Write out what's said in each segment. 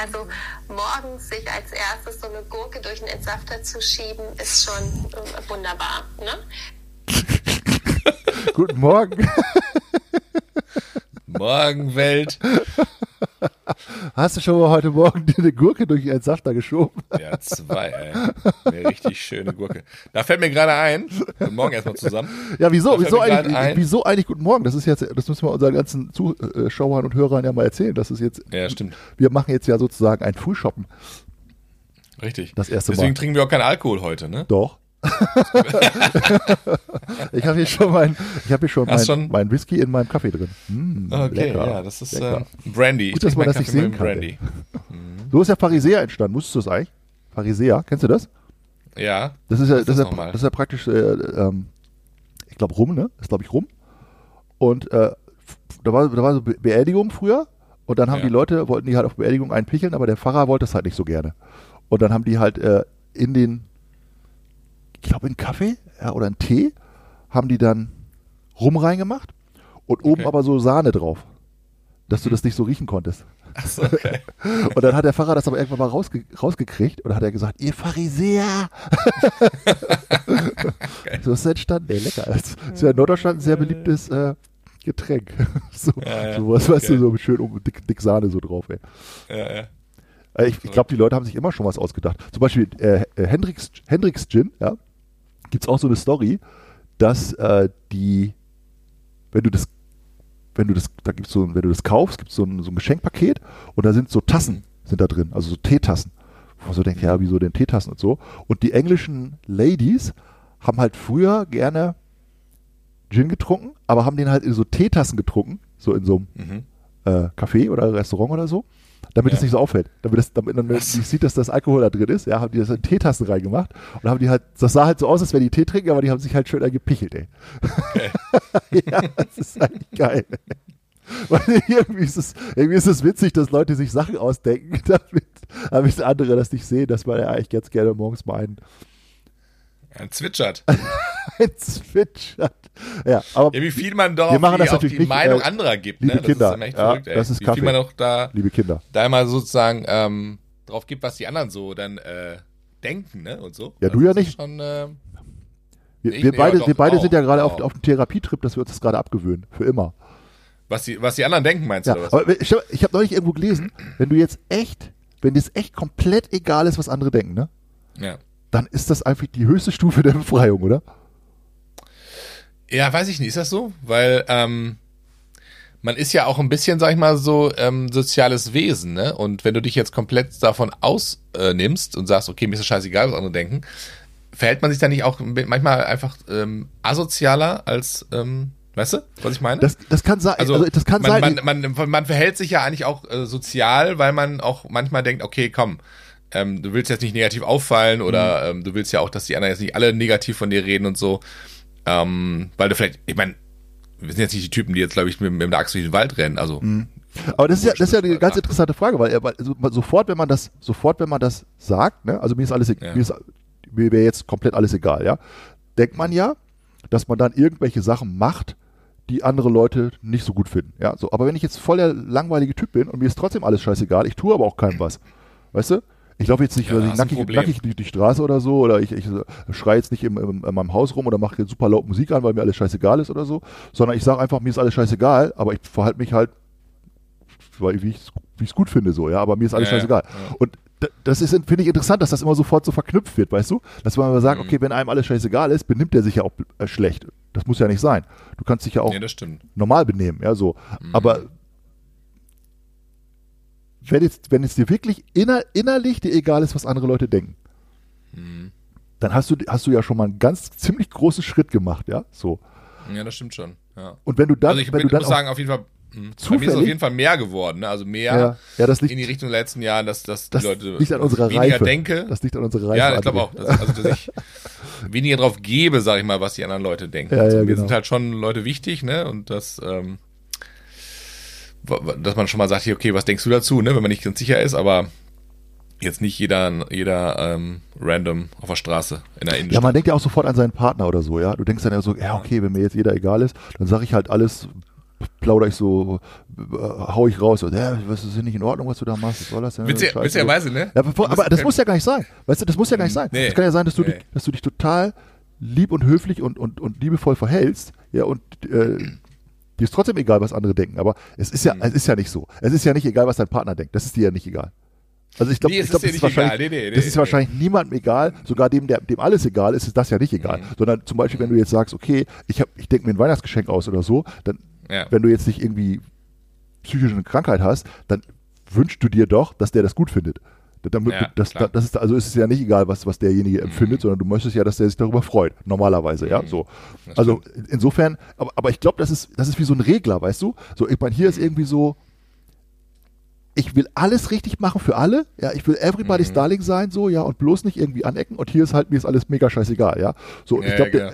Also morgens sich als erstes so eine Gurke durch den Entsafter zu schieben, ist schon äh, wunderbar. Ne? Guten Morgen. Morgenwelt. Hast du schon mal heute Morgen dir eine Gurke durch den Entsafter geschoben? Ja, zwei, ey. Eine richtig schöne Gurke. Da fällt mir gerade ein, guten Morgen erstmal zusammen. Ja, wieso? Wieso eigentlich, ein- wieso eigentlich Guten Morgen? Das ist jetzt, das müssen wir unseren ganzen Zuschauern und Hörern ja mal erzählen. Das ist jetzt, Ja, stimmt. wir machen jetzt ja sozusagen ein Frühshoppen. Richtig. Das erste Deswegen Mal. trinken wir auch keinen Alkohol heute, ne? Doch. ich habe hier schon mein, ich habe hier schon mein, schon? mein Whisky in meinem Kaffee drin. Mm, Okay, lecker. ja, das ist äh, Brandy. Gut, dass man das nicht sehen kann, Brandy. So ist ja Pharisäer entstanden. Wusstest du das eigentlich? Pharisäer, kennst du das? Ja. Das ist ja, das ist das ja, das ist ja praktisch, äh, ähm, ich glaube Rum, ne? Das ist glaube ich Rum. Und äh, da war, da war so Be Beerdigung früher und dann haben Ja. die Leute, wollten die halt auf Beerdigung einpicheln, aber der Pfarrer wollte es halt nicht so gerne. Und dann haben die halt äh, in den, ich glaube in Kaffee ja, oder in Tee, haben die dann Rum reingemacht und oben Okay. aber so Sahne drauf, dass du das nicht so riechen konntest. Achso, okay. Und dann hat der Pfarrer das aber irgendwann mal rausge rausgekriegt und hat er gesagt, ihr Pharisäer. so ist es entstanden. Ey, lecker. Das ist ja in Norddeutschland ein sehr beliebtes äh, Getränk. so, Ja, ja. so was, weißt du, so schön um, dick, dick Sahne so drauf. Ey. Ja, ja. Äh, Ich, ich glaube, die Leute haben sich immer schon was ausgedacht. Zum Beispiel äh, äh, Hendrix, Hendrix Gin, ja, gibt es auch so eine Story, dass äh, die, wenn du das, wenn du das, da gibt's so, wenn du das kaufst, gibt es so ein, so ein Geschenkpaket und da sind so Tassen sind da drin, also so Teetassen. Wo man so denkt, ja, wieso denn Teetassen und so. Und die englischen Ladies haben halt früher gerne Gin getrunken, aber haben den halt in so Teetassen getrunken, so in so einem Mhm. äh, Café oder Restaurant oder so, damit Ja. es nicht so auffällt. Damit, das, damit man nicht sieht, dass das Alkohol da drin ist. Ja, haben die das in Teetassen reingemacht und haben die halt, das sah halt so aus, als wenn die Tee trinken, aber die haben sich halt schön gepichelt, ey. Okay. ja, das ist eigentlich geil. Weil irgendwie ist, es, irgendwie ist es witzig, dass Leute sich Sachen ausdenken, damit, damit andere das nicht sehen, dass man ja eigentlich ganz gerne morgens mal einen, Ein zwitschert. hat. Ja, aber Ja, wie viel man Wir machen das auf die nicht, Meinung äh, anderer gibt. liebe ne? Das Kinder, ist ja, verrückt, das ist wie Kaffee. viel man auch da, liebe Kinder, da immer sozusagen ähm, drauf gibt, was die anderen so dann äh, denken, ne? Und so. Ja, du ja ist nicht. Schon, äh, wir, Ich- wir ja, beide, doch, wir beide auch, sind ja gerade auf, auf dem Therapietrip, dass wir uns das gerade abgewöhnen. Für immer. was, die, was die anderen denken, meinst du, Ja, oder was? ich, habe neulich irgendwo gelesen, wenn du jetzt echt, wenn dir es echt komplett egal ist, was andere denken, ne? Ja. Dann ist das einfach die höchste Stufe der Befreiung, oder? Ja, weiß ich nicht. Ist das so? Weil ähm, man ist ja auch ein bisschen, sag ich mal, so ähm, soziales Wesen, ne? Und wenn du dich jetzt komplett davon ausnimmst äh, nimmst und sagst, okay, mir ist das scheißegal, was andere denken, verhält man sich dann nicht auch manchmal einfach ähm, asozialer als, ähm, weißt du, was ich meine? Das, das kann sein. Also, Also, das kann man, sein. Man, man, man verhält sich ja eigentlich auch äh, sozial, weil man auch manchmal denkt, okay, komm, ähm, du willst jetzt nicht negativ auffallen oder Mhm. ähm, du willst ja auch, dass die anderen jetzt nicht alle negativ von dir reden und so. Ähm, weil du vielleicht, ich meine, wir sind jetzt nicht die Typen, die jetzt, glaube ich, mit, mit der Axt durch den Wald rennen. Also, Mhm. aber das ist ja, das ist ja eine ganz interessante Frage, weil, weil so, sofort, wenn man das, sofort, wenn man das sagt, ne, also mir ist alles, e- Ja. mir ist, mir wäre jetzt komplett alles egal, ja, denkt man ja, dass man dann irgendwelche Sachen macht, die andere Leute nicht so gut finden, ja, so. Aber wenn ich jetzt voll der langweilige Typ bin und mir ist trotzdem alles scheißegal, ich tue aber auch keinem was, weißt du? Ich laufe jetzt nicht Ja, ich, nackig, nackig durch die Straße oder so oder ich, ich schreie jetzt nicht im, im, in meinem Haus rum oder mache super laut Musik an, weil mir alles scheißegal ist oder so, sondern ich sage einfach, mir ist alles scheißegal, aber ich verhalte mich halt, weil wie ich es gut finde so, ja, aber mir ist alles Ja, scheißegal. ja. Und das ist, finde ich interessant, dass das immer sofort so verknüpft wird, weißt du? Dass man aber sagt, Mhm. okay, wenn einem alles scheißegal ist, benimmt er sich ja auch äh, schlecht. Das muss ja nicht sein. Du kannst dich ja auch stimmt. normal benehmen, ja, so. Mhm. Aber wenn jetzt, wenn es dir wirklich inner, innerlich dir egal ist, was andere Leute denken, Mhm. dann hast du, hast du ja schon mal einen ganz ziemlich großen Schritt gemacht, ja, so. Ja, das stimmt schon. Ja. Und wenn du dann, also ich wenn bin, du dann muss sagen, auf jeden Fall, mh, bei mir ist es Zufällig? auf jeden Fall mehr geworden. Ne? Also mehr ja, ja, das liegt, in die Richtung der letzten Jahren, dass, dass das die Leute liegt an unserer weniger Reife. denke. Das liegt an unserer Reife. Ja, ich glaube auch. Dass, also, dass ich weniger drauf gebe, sag ich mal, was die anderen Leute denken. Ja, also, ja, mir genau. sind halt schon Leute wichtig, ne? Und das, ähm, dass man schon mal sagt, okay, was denkst du dazu, ne, wenn man nicht ganz sicher ist, aber jetzt nicht jeder, jeder ähm, random auf der Straße in der Innenstadt. Ja, man denkt ja auch sofort an seinen Partner oder so, ja. Du denkst dann ja so, ja, okay, wenn mir jetzt jeder egal ist, dann sage ich halt alles, plauder ich so, äh, hau ich raus, und, ja, was ist denn nicht in Ordnung, was du da machst, was soll das denn? Witziger, witzigerweise, ne? Ja, bevor, aber das muss ja gar nicht sein. Weißt du, das muss ja gar nicht sein. Nee. Es kann ja sein, dass du, Nee. dich, dass du dich total lieb und höflich und, und, und liebevoll verhältst, ja, und äh, dir ist trotzdem egal, was andere denken. Aber es ist ja, Mhm. es ist ja nicht so. Es ist ja nicht egal, was dein Partner denkt. Das ist dir ja nicht egal. Also ich glaube, Nee, ist das, ist wahrscheinlich, Nee, nee, das ist wahrscheinlich niemandem egal, sogar dem, der, dem alles egal ist, ist das ja nicht egal. Mhm. Sondern zum Beispiel, wenn du jetzt sagst, okay, ich, hab- ich denke mir ein Weihnachtsgeschenk aus oder so, dann, Ja. wenn du jetzt nicht irgendwie psychische Krankheit hast, dann wünschst du dir doch, dass der das gut findet. Damit, Ja, das. Mhm. das ist, also ist es ja nicht egal, was, was derjenige empfindet, sondern du möchtest ja, dass der sich darüber freut. Normalerweise, ja, so. Das Also insofern, aber, aber ich glaube, das ist, das ist wie so ein Regler, weißt du? So, ich meine, hier ist irgendwie so, ich will alles richtig machen für alle, ja, ich will everybody's Mhm. Darling sein, so, ja, und bloß nicht irgendwie anecken und hier ist halt, mir ist alles mega scheißegal, ja. So, und Ja, ich glaube, ja,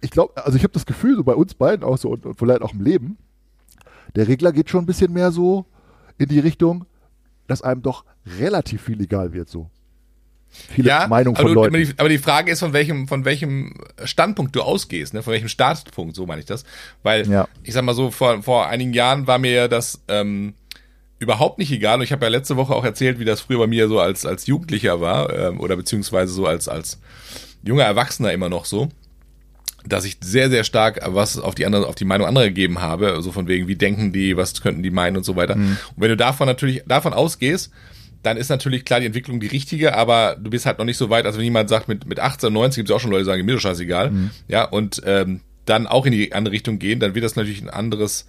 ich glaube, also ich habe das Gefühl, so bei uns beiden auch so und, und vielleicht auch im Leben, der Regler geht schon ein bisschen mehr so in die Richtung, dass einem doch relativ viel egal wird, so. Viele ja, Meinungen aber, von du, Leuten. aber, die, aber die Frage ist, von welchem, von welchem Standpunkt du ausgehst, ne? von welchem Startpunkt, so meine ich das. Weil, Ja. ich sag mal so, vor, vor einigen Jahren war mir ja das ähm, überhaupt nicht egal. Und ich habe ja letzte Woche auch erzählt, wie das früher bei mir so als, als Jugendlicher war, ähm, oder beziehungsweise so als, als junger Erwachsener immer noch so dass ich sehr, sehr stark was auf die andere, auf die Meinung anderer gegeben habe, so von wegen, wie denken die, was könnten die meinen und so weiter. Und wenn du davon natürlich, davon ausgehst, dann ist natürlich klar die Entwicklung die richtige, aber du bist halt noch nicht so weit, als wenn jemand sagt, mit, mit 18, 90 gibt es auch schon Leute, die sagen, mir ist scheißegal. Ja, und ähm, dann auch in die andere Richtung gehen, dann wird das natürlich ein anderes,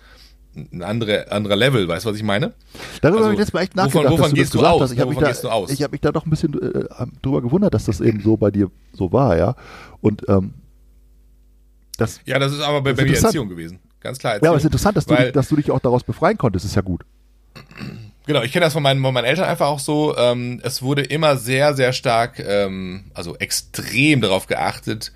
ein andere, anderer Level, weißt du, was ich meine? Darüber Also, habe ich jetzt mal echt wovon- nachgedacht, wovon du gehst du gesagt aus? Ich habe mich, Wovon da, gehst du aus? ich hab mich da doch ein bisschen äh, drüber gewundert, dass das eben so bei dir so war, ja. Und ähm, das, Ja, das ist aber bei, bei mir. Erziehung gewesen. Ganz klar. ja, aber es ist Erziehung. interessant, dass du, Weil- dich, dass du dich auch daraus befreien konntest, ist ja gut. Genau, ich kenne das von meinen, von meinen Eltern einfach auch so. Ähm, es wurde immer sehr, sehr stark, ähm, also extrem darauf geachtet,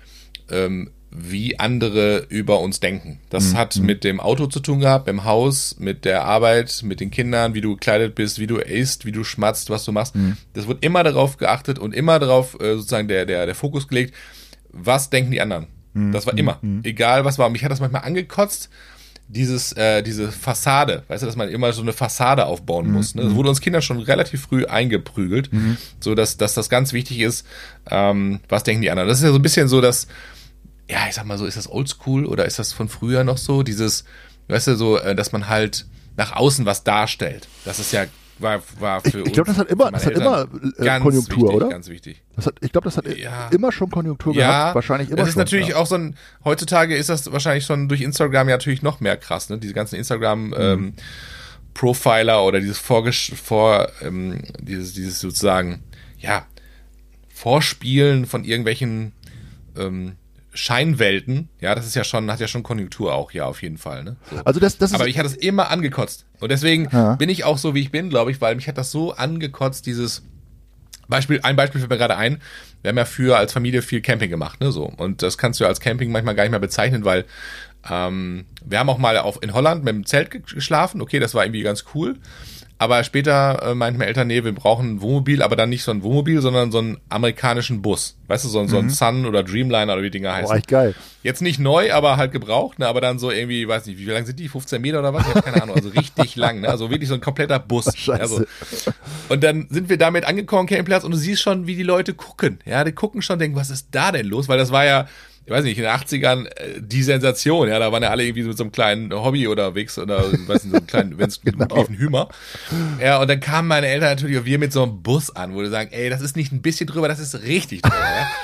ähm, wie andere über uns denken. Das hat mit dem Auto zu tun gehabt, im Haus, mit der Arbeit, mit den Kindern, wie du gekleidet bist, wie du isst, wie du schmatzt, was du machst. Das wird immer darauf geachtet und immer darauf äh, sozusagen der, der, der Fokus gelegt, was denken die anderen. Das war immer. Egal was war. Mich hat das manchmal angekotzt, dieses, äh, diese Fassade, weißt du, dass man immer so eine Fassade aufbauen muss. Ne? Das wurde uns Kindern schon relativ früh eingeprügelt, so dass, dass das ganz wichtig ist, ähm, was denken die anderen. Das ist ja so ein bisschen so, dass, ja, ich sag mal so, ist das oldschool oder ist das von früher noch so? Dieses, weißt du, so, äh, dass man halt nach außen was darstellt. Das ist ja, war, war für Ich, ich glaube, das hat immer, das hat immer äh, Konjunktur, wichtig, oder? Ganz wichtig. Das hat, ich glaube, das hat Ja. immer schon Konjunktur gehabt. Wahrscheinlich immer ist schon. natürlich ja. auch so ein, heutzutage ist das wahrscheinlich schon durch Instagram ja natürlich noch mehr krass, ne? Diese ganzen Instagram, ähm, Profiler oder dieses Vorgesch vor, ähm, dieses, dieses sozusagen, ja, Vorspielen von irgendwelchen ähm, Scheinwelten, ja, das ist ja schon, hat ja schon Konjunktur auch, ja, auf jeden Fall, ne? So. Also das, das Aber ich hatte es immer angekotzt. Und deswegen Ja. bin ich auch so, wie ich bin, glaube ich, weil mich hat das so angekotzt, dieses Beispiel, ein Beispiel fällt mir gerade ein. Wir haben ja früher als Familie viel Camping gemacht, ne, so. Und das kannst du als Camping manchmal gar nicht mehr bezeichnen, weil ähm, wir haben auch mal auf, in Holland mit dem Zelt ge- geschlafen. Okay, das war irgendwie ganz cool. Aber später äh, meinten meine Eltern, nee, wir brauchen ein Wohnmobil, aber dann nicht so ein Wohnmobil, sondern so einen amerikanischen Bus. Weißt du, so, ein so ein Sun oder Dreamliner oder wie die Dinger heißen. oh, echt geil. Jetzt nicht neu, aber halt gebraucht, ne? aber dann so irgendwie, weiß nicht, wie lang sind die? 15 Meter oder was? Ich hab keine Ahnung, also richtig lang, ne? also wirklich so ein kompletter Bus. Scheiße. Also, und dann sind wir damit angekommen, Campingplatz, und du siehst schon, wie die Leute gucken. Ja, die gucken schon, denken, was ist da denn los? Weil das war ja, ich weiß nicht, in den 80ern äh, die Sensation, ja, da waren ja alle irgendwie so mit so einem kleinen Hobby unterwegs oder, weiß nicht, so einem kleinen, wenn es Genau. lief, ein Hümer. Ja, und dann kamen meine Eltern natürlich und wir mit so einem Bus an, wo die sagen, ey, das ist nicht ein bisschen drüber, das ist richtig drüber, ja.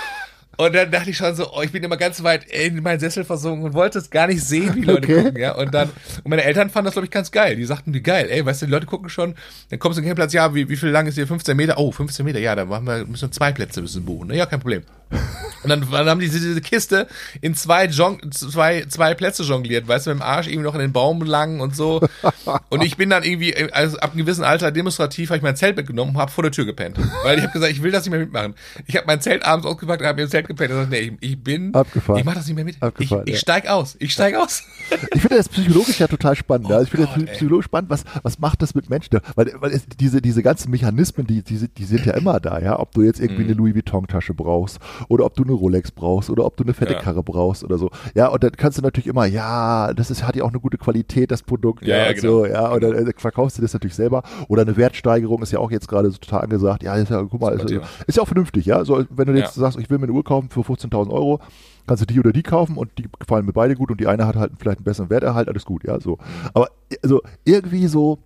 Und dann dachte ich schon so, oh, ich bin immer ganz weit in meinen Sessel versunken und wollte es gar nicht sehen, wie Leute Okay. gucken, ja. Und dann, und meine Eltern fanden das, glaube ich, ganz geil. Die sagten, wie geil, ey, weißt du, die Leute gucken schon, dann kommst du in den Campingplatz, ja, wie, wie viel lang ist hier? 15 Meter? Oh, 15 Meter, ja, dann machen wir, müssen wir zwei Plätze müssen buchen. Ne? Ja, kein Problem. Und dann, dann haben die diese, diese Kiste in zwei, zwei, zwei Plätze jongliert, weißt du, mit dem Arsch irgendwie noch in den Baum lang und so. Und ich bin dann irgendwie, also ab einem gewissen Alter demonstrativ, habe ich mein Zelt mitgenommen und habe vor der Tür gepennt. Weil ich habe gesagt, ich will das nicht mehr mitmachen. Ich habe mein Zelt abends ausgepackt und habe mir im Zelt gepennt und gesagt, nee, ich, ich bin, Abgefahren. ich mache das nicht mehr mit. Abgefahren, ich ich ja. steig aus, ich steig aus. Ich finde das psychologisch ja total spannend. Oh ich finde das ey. psychologisch spannend, was, was macht das mit Menschen? Weil, weil es, diese, diese ganzen Mechanismen, die, die, sind- die sind ja immer da, ja. Ob du jetzt irgendwie Mhm. eine Louis Vuitton-Tasche brauchst oder ob du eine Rolex brauchst oder ob du eine fette Ja. Karre brauchst oder so. Ja, und dann kannst du natürlich immer, ja, das ist, hat ja auch eine gute Qualität, das Produkt, Ja, ja, und genau. so, ja, und dann äh, verkaufst du das natürlich selber. Oder eine Wertsteigerung ist ja auch jetzt gerade so total angesagt. Ja, ist ja, guck mal, ist, Thema. ist ja auch vernünftig, ja. So, wenn du jetzt sagst, ich will mir eine Uhr kaufen für 15.000 Euro, kannst du die oder die kaufen und die gefallen mir beide gut und die eine hat halt vielleicht einen besseren Werterhalt, alles gut, ja, so. Aber also irgendwie so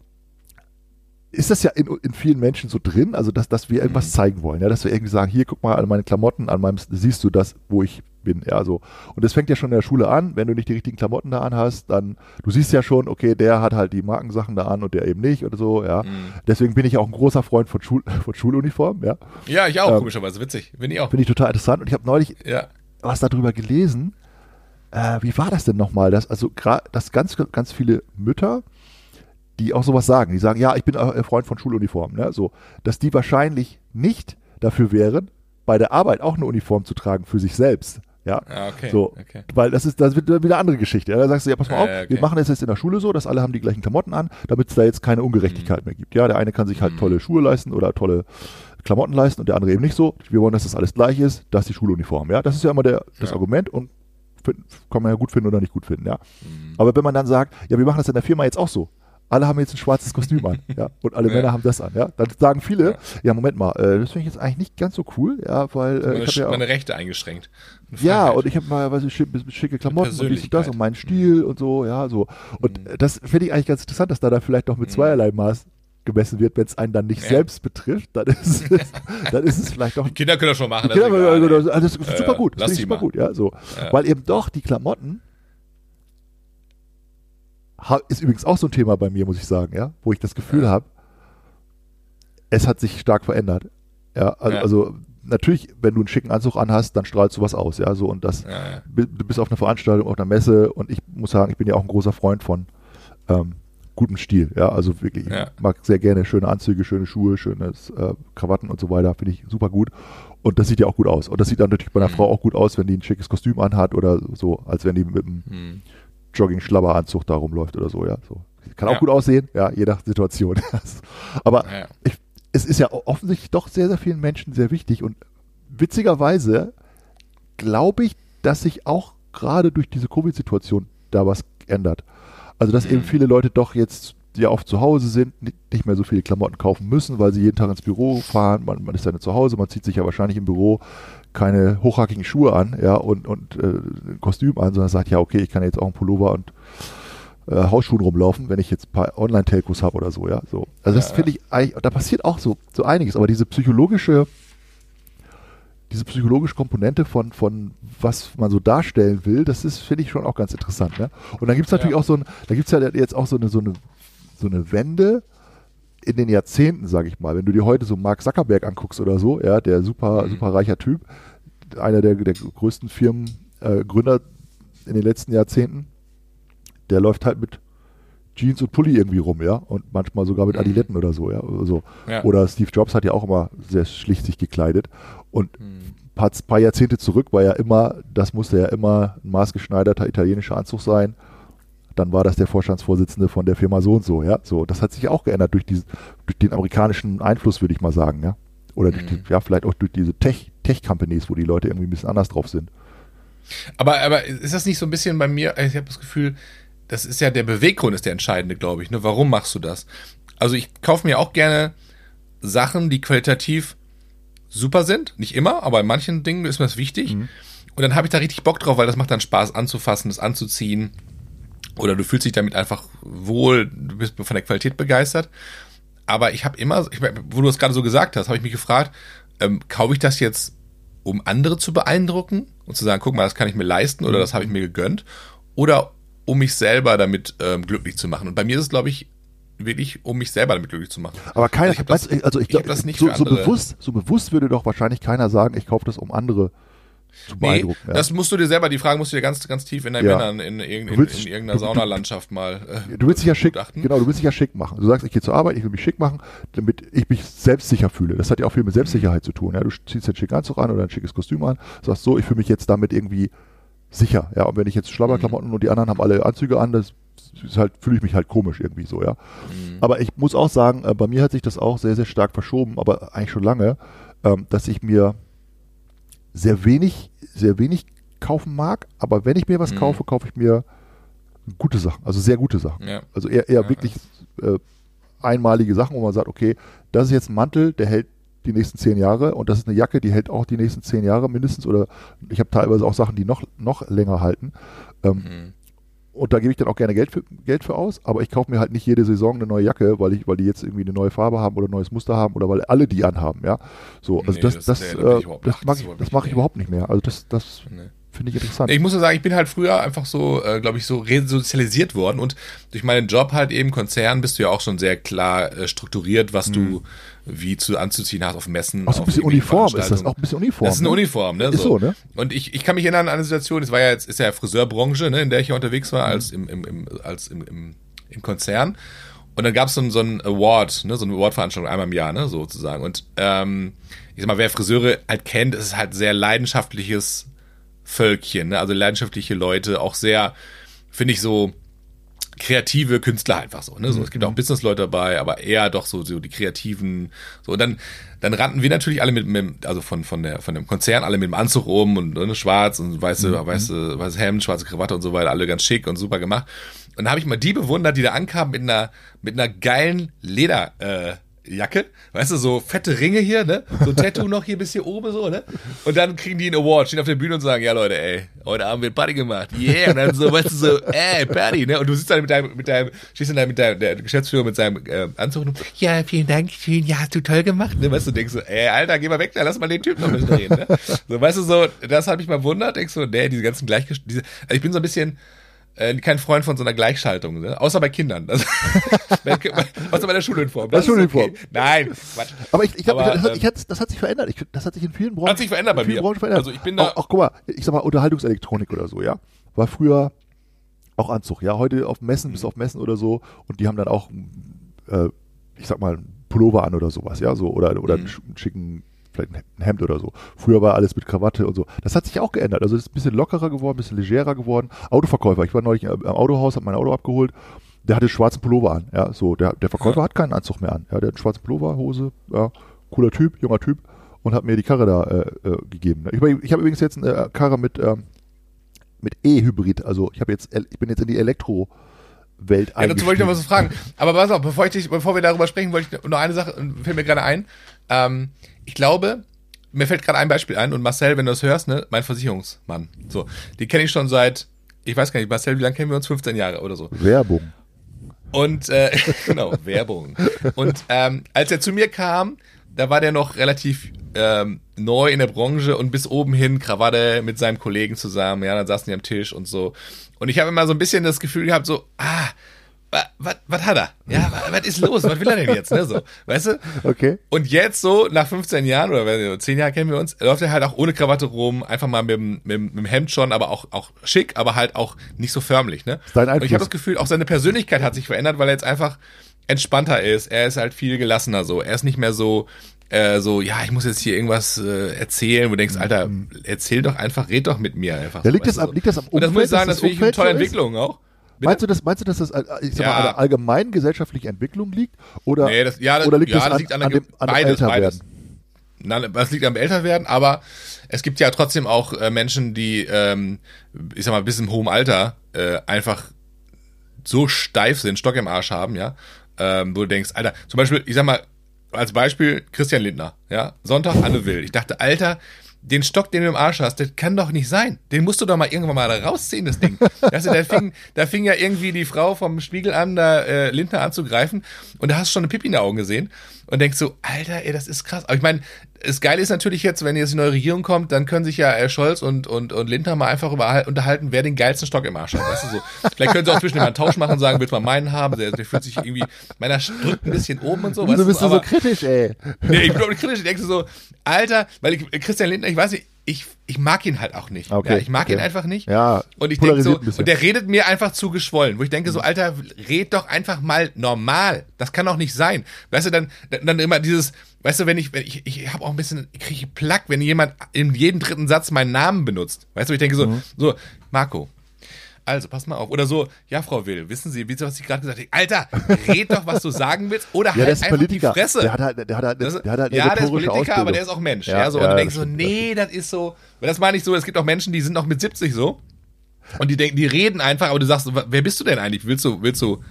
ist das ja in, in vielen Menschen so drin, also dass, dass wir irgendwas zeigen wollen, ja, dass wir irgendwie sagen, hier guck mal an meine Klamotten, an meinem siehst du das, wo ich bin, ja, so. Und das fängt ja schon in der Schule an, wenn du nicht die richtigen Klamotten da anhast, dann du siehst ja schon, okay, der hat halt die Markensachen da an und der eben nicht oder so, ja. Deswegen bin ich auch ein großer Freund von Schul von Schuluniformen, ja. Ja, ich auch, Ähm, komischerweise. Witzig. Bin ich auch. Finde ich total interessant und ich habe neulich Ja. was darüber gelesen. Äh, wie war das denn nochmal? Dass also gerade, dass ganz, ganz viele Mütter, die auch sowas sagen, die sagen, ja, ich bin ein Freund von Schuluniformen, ne? so, dass die wahrscheinlich nicht dafür wären, bei der Arbeit auch eine Uniform zu tragen für sich selbst. Ja, Ah, okay. so, okay. weil das ist, das wird wieder eine andere Geschichte. Ja? Da sagst du, ja, pass mal Ja, auf, okay. wir machen es jetzt in der Schule so, dass alle haben die gleichen Klamotten an, damit es da jetzt keine Ungerechtigkeit mehr gibt. Ja, der eine kann sich halt Mhm. tolle Schuhe leisten oder tolle Klamotten leisten und der andere eben nicht so. Wir wollen, dass das alles gleich ist, das ist die Schuluniform. Ja, das ist ja immer der, das Ja. Argument und find, kann man ja gut finden oder nicht gut finden. Ja, Mhm. aber wenn man dann sagt, ja, wir machen das in der Firma jetzt auch so. Alle haben jetzt ein schwarzes Kostüm an, ja, und alle Ja. Männer haben das an, ja. Dann sagen viele, Ja. ja, Moment mal, äh, das finde ich jetzt eigentlich nicht ganz so cool, ja, weil äh, ich habe ja auch, meine Rechte eingeschränkt. Ja, und ich habe mal weiß ich, schicke, Klamotten und dies und das und meinen Stil und so, ja, so. Und Mhm. äh, das finde ich eigentlich ganz interessant, dass da dann vielleicht noch mit Mhm. zweierlei Maß gemessen wird, wenn es einen dann nicht Ja. selbst betrifft, dann ist es, dann ist es vielleicht doch Die Kinder können das schon machen. Kinder, das ist also, das, ist super ja. gut, das Lass finde ich die super mal. gut, ja, so. Weil eben doch die Klamotten ist übrigens auch so ein Thema bei mir, muss ich sagen, ja, wo ich das Gefühl Ja. habe, es hat sich stark verändert. Ja, also, Ja. also natürlich, wenn du einen schicken Anzug anhast, dann strahlst du was aus, ja, so und das Ja, du bist auf einer Veranstaltung, auf einer Messe und ich muss sagen, ich bin ja auch ein großer Freund von ähm, gutem Stil, ja, also wirklich, ich mag sehr gerne schöne Anzüge, schöne Schuhe, schöne äh, Krawatten und so weiter, finde ich super gut und das sieht ja auch gut aus und das sieht dann natürlich bei einer Mhm. Frau auch gut aus, wenn die ein schickes Kostüm anhat oder so, als wenn die mit einem Hm. Jogging-Schlabberanzug da rumläuft oder so, ja, so. Kann auch Ja. gut aussehen, ja, je nach Situation. Aber Ja, ich, es ist ja offensichtlich doch sehr, sehr vielen Menschen sehr wichtig und witzigerweise glaube ich, dass sich auch gerade durch diese Covid-Situation da was ändert. Also, dass eben Mhm. viele Leute doch jetzt ja oft zu Hause sind, ni- nicht mehr so viele Klamotten kaufen müssen, weil sie jeden Tag ins Büro fahren. Man, man ist ja nicht zu Hause, man zieht sich ja wahrscheinlich im Büro keine hochhackigen Schuhe an, ja, und, und äh, ein Kostüm an, sondern sagt, ja, okay, ich kann jetzt auch einen Pullover und äh, Hausschuhen rumlaufen, wenn ich jetzt ein paar Online-Telcos habe oder so, ja. So. Also das Ja, finde ich eigentlich, da passiert auch so, so einiges, aber diese psychologische, diese psychologische Komponente von, von was man so darstellen will, das ist, finde ich, schon auch ganz interessant. Ne? Und dann gibt es natürlich Ja. auch so ein, da gibt es ja jetzt auch so eine, so eine, so eine Wende in den Jahrzehnten, sage ich mal. Wenn du dir heute so Mark Zuckerberg anguckst oder so, ja, der super, Mhm. super reicher Typ, einer der, der größten Firmengründer äh, in den letzten Jahrzehnten, der läuft halt mit Jeans und Pulli irgendwie rum, ja, und manchmal sogar mit Mhm. Adiletten oder so, ja, oder so. Ja. Oder Steve Jobs hat ja auch immer sehr schlicht sich gekleidet und Hm. ein paar, paar Jahrzehnte zurück war ja immer, das musste ja immer ein maßgeschneiderter italienischer Anzug sein. Dann war das der Vorstandsvorsitzende von der Firma so und so, ja. So, das hat sich auch geändert durch, diesen, durch den amerikanischen Einfluss, würde ich mal sagen, ja. Oder durch Mhm. die, ja, vielleicht auch durch diese Tech, Tech-Companies, wo die Leute irgendwie ein bisschen anders drauf sind. Aber, aber ist das nicht so ein bisschen bei mir, ich habe das Gefühl, das ist ja der Beweggrund, ist der entscheidende, glaube ich. Ne? Warum machst du das? Also ich kaufe mir auch gerne Sachen, die qualitativ super sind. Nicht immer, aber in manchen Dingen ist mir das wichtig. Und dann habe ich da richtig Bock drauf, weil das macht dann Spaß anzufassen, das anzuziehen. Oder du fühlst dich damit einfach wohl, du bist von der Qualität begeistert. Aber ich habe immer, ich, wo du das gerade so gesagt hast, habe ich mich gefragt, ähm, kaufe ich das jetzt, um andere zu beeindrucken und zu sagen, guck mal, das kann ich mir leisten oder das habe ich mir gegönnt, oder um mich selber damit ähm, glücklich zu machen. Und bei mir ist es, glaube ich, wirklich, um mich selber damit glücklich zu machen. Aber keiner, Also ich das- weißt also ich ich glaube, so, so bewusst, so bewusst würde doch wahrscheinlich keiner sagen, ich kaufe das, um andere zu Nee, beeindrucken. ja. das musst du dir selber, die Frage musst du dir ganz, ganz tief in deinen Ja. Männern, in, in, in, willst- in irgendeiner Saunalandschaft mal. Äh, Du willst dich ja schick, begutachten. genau, du willst dich ja schick machen. Du sagst, ich gehe zur Arbeit, ich will mich schick machen, damit ich mich selbstsicher fühle. Das hat ja auch viel mit Selbstsicherheit zu tun. Ja, du ziehst einen schicken Anzug an oder ein schickes Kostüm an, sagst so, ich fühle mich jetzt damit irgendwie sicher. Ja, und wenn ich jetzt Schlabberklamotten und die anderen haben alle Anzüge an, das ist halt, fühle ich mich halt komisch irgendwie so, ja. Aber ich muss auch sagen, äh, bei mir hat sich das auch sehr, sehr stark verschoben, aber eigentlich schon lange, ähm, dass ich mir sehr wenig, sehr wenig kaufen mag, aber wenn ich mir was Mhm. kaufe, kaufe ich mir gute Sachen, also sehr gute Sachen. Ja. Also eher, eher Ja. wirklich äh, einmalige Sachen, wo man sagt, okay, das ist jetzt ein Mantel, der hält die nächsten zehn Jahre und das ist eine Jacke, die hält auch die nächsten zehn Jahre mindestens oder ich habe teilweise auch Sachen, die noch, noch länger halten. Ähm, Mhm. Und da gebe ich dann auch gerne Geld für, Geld für aus, aber ich kaufe mir halt nicht jede Saison eine neue Jacke, weil ich, weil die jetzt irgendwie eine neue Farbe haben oder ein neues Muster haben oder weil alle die anhaben, ja. So, also Nee, das, das- das, nee, äh, das das ich, das mache ich überhaupt nicht mehr. Also das, das Nee. finde ich interessant. Ich muss ja sagen, ich bin halt früher einfach so, äh, glaube ich, so resozialisiert worden und durch meinen Job halt eben Konzern bist du ja auch schon sehr klar äh, strukturiert, was du wie zu anzuziehen hast auf Messen. Mhm. auch so ein bisschen Uniform ist das, auch ein bisschen Uniform. Das ist eine ne? Uniform, ne? Ist so, ne? Und ich, ich kann mich erinnern an eine Situation, es war ja jetzt, ist ja Friseurbranche, ne, in der ich ja unterwegs war, als im, im, im, als im, im, im Konzern. Und dann gab es so, ein- so ein Award, ne, so eine Award-Veranstaltung einmal im Jahr, ne, sozusagen. Und ähm, ich sag mal, wer Friseure halt kennt, ist halt sehr leidenschaftliches Völkchen, ne? Also leidenschaftliche Leute, auch sehr, finde ich so kreative Künstler einfach so, ne? So, es gibt auch Businessleute dabei, aber eher doch so, so die kreativen, so und dann, dann rannten wir natürlich alle mit, mit also von, von der, von dem Konzern alle mit dem Anzug rum und ne, schwarz und weiße, weiße, weiße Hemd, schwarze Krawatte und so weiter, alle ganz schick und super gemacht. Und da habe ich mal die bewundert, die da ankamen mit einer, mit einer geilen Leder, äh, Jacke, weißt du, so fette Ringe hier, ne? So ein Tattoo noch hier bis hier oben so, ne? Und dann kriegen die einen Award, stehen auf der Bühne und sagen, ja Leute, ey, heute Abend wird Party gemacht. Yeah, und dann so, weißt du, so, ey, Party, ne? Und du sitzt dann mit deinem, mit deinem, stehst dann da mit deinem, der Geschäftsführer mit seinem äh, Anzug und ja, vielen Dank, schön, ja, hast du toll gemacht, ne? Weißt du, denkst so, ey, Alter, geh mal weg, da lass mal den Typen noch ein bisschen reden, ne? So, weißt du, so, das hat mich mal wundert, denkst so, nee, diese ganzen Gleichgesch diese, also ich bin so ein bisschen, äh, kein Freund von so einer Gleichschaltung, ne? außer bei Kindern. Also, außer bei der Schuluniform. Bei ist Schuluniform. Okay. Nein, Quatsch. Aber ich, ich glaube, das, hat- ähm, das hat sich verändert. Ich, das hat sich in vielen Branchen, Hat sich verändert bei mir. Branchen verändert. Also ich bin da- auch, auch, guck mal, ich sag mal, Unterhaltungselektronik oder so, ja. War früher auch Anzug, ja. Heute auf Messen, Mhm. bis auf Messen oder so. Und die haben dann auch, äh, ich sag mal, Pullover an oder sowas, ja. So, oder, oder Mhm. einen schicken, vielleicht ein Hemd oder so. Früher war alles mit Krawatte und so. Das hat sich auch geändert. Also es ist ein bisschen lockerer geworden, ein bisschen legerer geworden. Autoverkäufer. Ich war neulich am Autohaus, habe mein Auto abgeholt. Der hatte schwarzen Pullover an. Ja, so, der, der Verkäufer hat keinen Anzug mehr an. Ja, der hat einen schwarzen Pullover, Hose, ja, cooler Typ, junger Typ und hat mir die Karre da äh, äh, gegeben. Ich, ich habe übrigens jetzt eine äh, Karre mit, ähm, mit E-Hybrid. Also ich habe jetzt, ich bin jetzt in die Elektro-Welt Ja, dazu wollte ich noch was fragen. Aber pass auf, bevor, ich dich, bevor wir darüber sprechen, wollte ich noch eine Sache, fällt mir gerade ein. Ähm, ich glaube, mir fällt gerade ein Beispiel ein und Marcel, wenn du das hörst, ne, mein Versicherungsmann. So, die kenne ich schon seit, ich weiß gar nicht, Marcel, wie lange kennen wir uns? 15 Jahre oder so. Werbung. Und äh, genau, Werbung. Und ähm, als er zu mir kam, da war der noch relativ ähm, neu in der Branche und bis oben hin Krawatte mit seinem Kollegen zusammen. Ja, dann saßen die am Tisch und so. Und ich habe immer so ein bisschen das Gefühl gehabt, so, ah, was hat er? Ja, was ist los? Was will er denn jetzt? Ne, so, weißt du? Okay. Und jetzt so, nach 15 Jahren oder wenn wir- 10 Jahre kennen wir uns, läuft er halt auch ohne Krawatte rum, einfach mal mit, dem- mit, mit dem Hemd schon, aber auch, auch schick, aber halt auch nicht so förmlich, ne? Dein Und ich Einfluss. habe das Gefühl, auch seine Persönlichkeit hat sich verändert, weil er jetzt einfach entspannter ist. Er ist halt viel gelassener so. Er ist nicht mehr so, äh, so, ja, ich muss jetzt hier irgendwas äh, erzählen, wo du denkst, Alter, erzähl doch einfach, red doch mit mir einfach. Ja, so, liegt, das am, liegt das am Und das muss ich sagen, das finde ich eine Umfeld tolle so? Entwicklung auch. Meinst du, das, meinst du, dass das äh, ich sag Ja. mal, an der allgemeinen gesellschaftlichen Entwicklung liegt? Oder, Nee, das- ja, das- oder liegt ja, das das an, liegt an an, dem, an dem beides, Älterwerden? beides. Nein, das liegt am Älterwerden, aber es gibt ja trotzdem auch äh, Menschen, die, ähm, ich sag mal, bis im hohen Alter äh, einfach so steif sind, Stock im Arsch haben, ja, ähm, wo du denkst, Alter, zum Beispiel, ich sag mal, als Beispiel Christian Lindner, ja, Sonntag Anne Will. Ich dachte, Alter, den Stock, den du im Arsch hast, das kann doch nicht sein. Den musst du doch mal irgendwann mal rausziehen, das Ding. Du, da fing, da fing ja irgendwie die Frau vom Spiegel an, da äh, Lindner anzugreifen und da hast du schon eine Pipi in den Augen gesehen und denkst so, Alter, ey, das ist krass. Aber ich meine, das Geile ist natürlich jetzt, wenn jetzt eine neue Regierung kommt, dann können sich ja äh, Scholz und, und, und Lindner mal einfach über, unterhalten, wer den geilsten Stock im Arsch hat. Weißt du so. Vielleicht können sie auch zwischen mal einen Tausch machen und sagen, willst du mal meinen haben? Der, der fühlt sich irgendwie, meiner drückt ein bisschen oben und so. Weißt bist du aber, so kritisch, ey? Nee, ich bin auch nicht kritisch. Ich denke so, Alter, weil ich, Christian Lindner, ich weiß nicht, ich, ich mag ihn halt auch nicht. Okay, ja, ich mag okay. ihn einfach nicht. Ja, und ich denke so, und der redet mir einfach zu geschwollen, wo ich denke so, Alter, red doch einfach mal normal. Das kann doch nicht sein. Weißt du, dann, dann immer dieses, weißt du, wenn ich, wenn ich, ich habe auch ein bisschen, ich kriege Plack, wenn jemand in jedem dritten Satz meinen Namen benutzt. Weißt du, ich denke so, Mhm. so, Marco. Also, pass mal auf. Oder so, ja, Frau Will, wissen Sie, wie was ich gerade gesagt habe? Alter, red doch, was du sagen willst. Oder ja, halt einfach Politiker. die Fresse. Der hat halt, der hat halt, Das- der hat halt ja, der ist Politiker, aber Ausbildung. der ist auch Mensch. Ja, Ja, so. ja, und du denkst so, nee, das ist so. Das meine ich so, es gibt auch Menschen, die sind noch mit 70 so. Und die denken, die reden einfach, aber du sagst, wer bist du denn eigentlich? Willst du, willst du,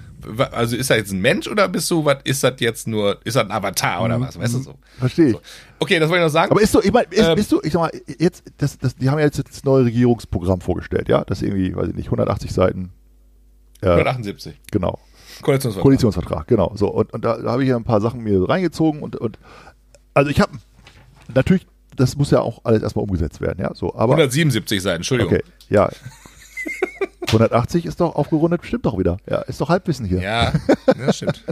also ist das jetzt ein Mensch oder bist du, was ist das jetzt nur, ist das ein Avatar oder was? Weißt du so? Verstehe ich. So. Okay, das wollte ich noch sagen. Aber ist so, ich meine, ist, Ähm, bist du, ich sag mal, jetzt, das, das, die haben ja jetzt das neue Regierungsprogramm vorgestellt, ja? Das ist irgendwie, weiß ich nicht, 180 Seiten. Äh, 178. genau. Koalitionsvertrag. Koalitionsvertrag, genau. So, und, und da, da habe ich ja ein paar Sachen mir reingezogen und, und also ich habe natürlich, das muss ja auch alles erstmal umgesetzt werden, ja. So, aber 177 Seiten, Entschuldigung. okay, ja. 180 ist doch aufgerundet, stimmt doch wieder. Ja, ist doch Halbwissen hier. Ja, das stimmt.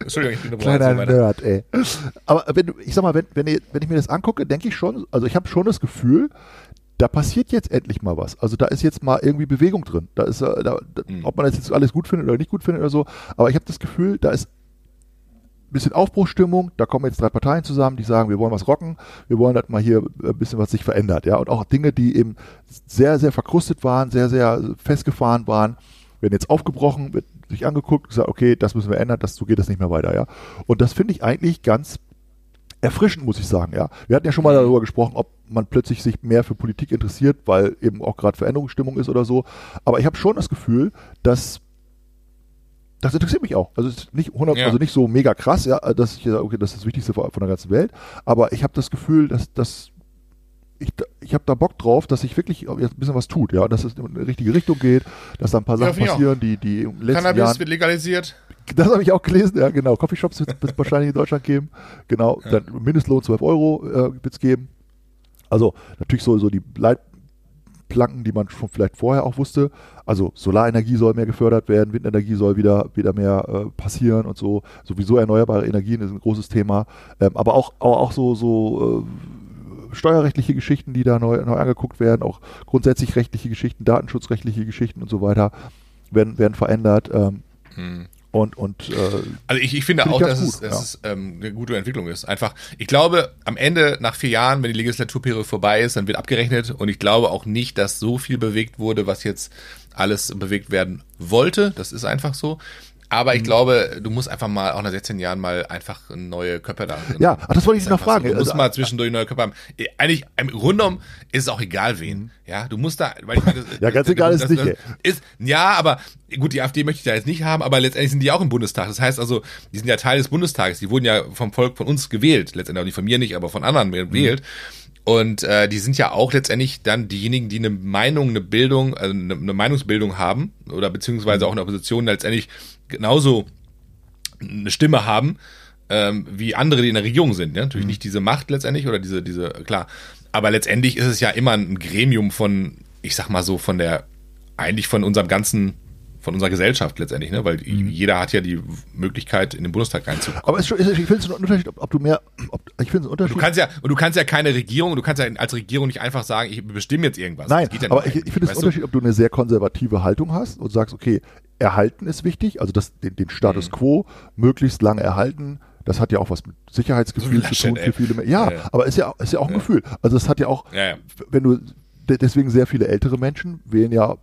Entschuldigung, ich bin Kleiner eine Nerd, ey. Aber wenn ich sag mal, wenn, wenn, ihr, wenn ich mir das angucke, denke ich schon, also ich habe schon das Gefühl, da passiert jetzt endlich mal was. Also da ist jetzt mal irgendwie Bewegung drin. Da ist, äh, da, da, Mhm. ob man das jetzt alles gut findet oder nicht gut findet oder so, aber ich habe das Gefühl, da ist bisschen Aufbruchsstimmung, da kommen jetzt drei Parteien zusammen, die sagen, wir wollen was rocken, wir wollen, dass mal hier ein bisschen was sich verändert, ja, und auch Dinge, die eben sehr, sehr verkrustet waren, sehr, sehr festgefahren waren, werden jetzt aufgebrochen, wird sich angeguckt, gesagt, okay, das müssen wir ändern, das, so geht das nicht mehr weiter, ja. Und das finde ich eigentlich ganz erfrischend, muss ich sagen, ja. Wir hatten ja schon mal darüber gesprochen, ob man plötzlich sich mehr für Politik interessiert, weil eben auch gerade Veränderungsstimmung ist oder so. Aber ich habe schon das Gefühl, dass das interessiert mich auch. Also nicht 100, Ja. also nicht so mega krass, ja, dass ich sage, okay, das ist das Wichtigste von der ganzen Welt. Aber ich habe das Gefühl, dass, dass ich, da- ich habe da Bock drauf, dass sich wirklich jetzt ein bisschen was tut, ja, dass es in eine richtige Richtung geht, dass da ein paar Ja, Sachen passieren, die, die im letzten Cannabis Jahren wird legalisiert. das habe ich auch gelesen, ja genau. Coffeeshops wird es wahrscheinlich in Deutschland geben. Genau, Ja. dann Mindestlohn 12 Euro äh, wird es geben. Also natürlich so, so die Leitplanken, die man schon vielleicht vorher auch wusste. Also Solarenergie soll mehr gefördert werden, Windenergie soll wieder, wieder mehr äh, passieren und so. Sowieso erneuerbare Energien ist ein großes Thema. Ähm, aber auch, auch, auch so, so äh, steuerrechtliche Geschichten, die da neu, neu angeguckt werden, auch grundsätzlich rechtliche Geschichten, datenschutzrechtliche Geschichten und so weiter werden, werden verändert. Ähm, Hm. Und, und äh, Also ich, ich finde Finde auch, ich dass, gut, es, dass ja. es ähm, eine gute Entwicklung ist. Einfach, ich glaube, am Ende, nach vier Jahren, wenn die Legislaturperiode vorbei ist, dann wird abgerechnet und ich glaube auch nicht, dass so viel bewegt wurde, was jetzt alles bewegt werden wollte. Das ist einfach so. Aber ich Mhm. glaube, du musst einfach mal, auch nach 16 Jahren mal einfach neue Köpfe da drin. Ja, ach, das wollte ich Ist noch fragen. So. Du musst Also, mal zwischendurch neue Köpfe haben. Eh, Eigentlich, im Grunde genommen ist es auch egal wen. Ja, du musst da, weil ich meine, das- Mhm. Ja, ganz das- egal ist das- nicht, das ey. Ist, ja, aber gut, die AfD möchte ich da jetzt nicht haben, aber letztendlich sind die auch im Bundestag. Das heißt also, die sind ja Teil des Bundestages. Die wurden ja vom Volk von uns gewählt. Letztendlich auch nicht von mir nicht, aber von anderen gewählt. Und äh, die sind ja auch letztendlich dann diejenigen, die eine Meinung, eine Bildung, also eine, eine Meinungsbildung haben oder beziehungsweise auch in der Opposition letztendlich genauso eine Stimme haben, ähm, wie andere, die in der Regierung sind. Ja? Mhm. Natürlich nicht diese Macht letztendlich oder diese, diese, klar. Aber letztendlich ist es ja immer ein Gremium von, ich sag mal so, von der, eigentlich von unserem ganzen, von unserer Gesellschaft letztendlich, ne? Weil Mhm. jeder hat ja die Möglichkeit, in den Bundestag reinzukommen. aber ist schon, ich finde es einen Unterschied, ob, ob du mehr, ob, ich finde es einen Unterschied. Du kannst ja, und du kannst ja keine Regierung, du kannst ja als Regierung nicht einfach sagen, ich bestimme jetzt irgendwas. Nein, ja aber ich, ich finde es einen? Unterschied, ob du eine sehr konservative Haltung hast und sagst, okay, erhalten ist wichtig, also das, den, den Status Mhm. quo möglichst lange erhalten. Das hat ja auch was mit Sicherheitsgefühl So zu tun für viele Menschen. Ja, Ja, ja. aber ist ja, ist ja auch ein. Gefühl. Also es hat ja auch, wenn du, de- deswegen sehr viele ältere Menschen wählen ja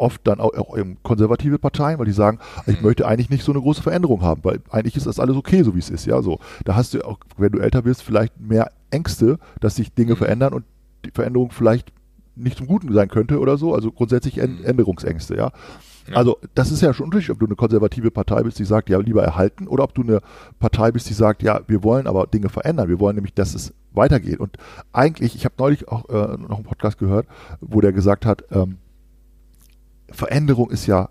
oft dann auch, auch eben konservative Parteien, weil die sagen, Mhm. ich möchte eigentlich nicht so eine große Veränderung haben, weil eigentlich ist das alles okay, so wie es ist, ja, so. Da hast du auch, wenn du älter bist, vielleicht mehr Ängste, dass sich Mhm. Dinge verändern und die Veränderung vielleicht nicht zum Guten sein könnte oder so, also grundsätzlich Mhm. Än- Änderungsängste, ja. Also das ist ja schon ein Unterschied, ob du eine konservative Partei bist, die sagt, ja, lieber erhalten, oder ob du eine Partei bist, die sagt, ja, wir wollen aber Dinge verändern, wir wollen nämlich, dass es weitergeht. Und eigentlich, ich habe neulich auch äh, noch einen Podcast gehört, wo der gesagt hat, ähm, Veränderung ist ja,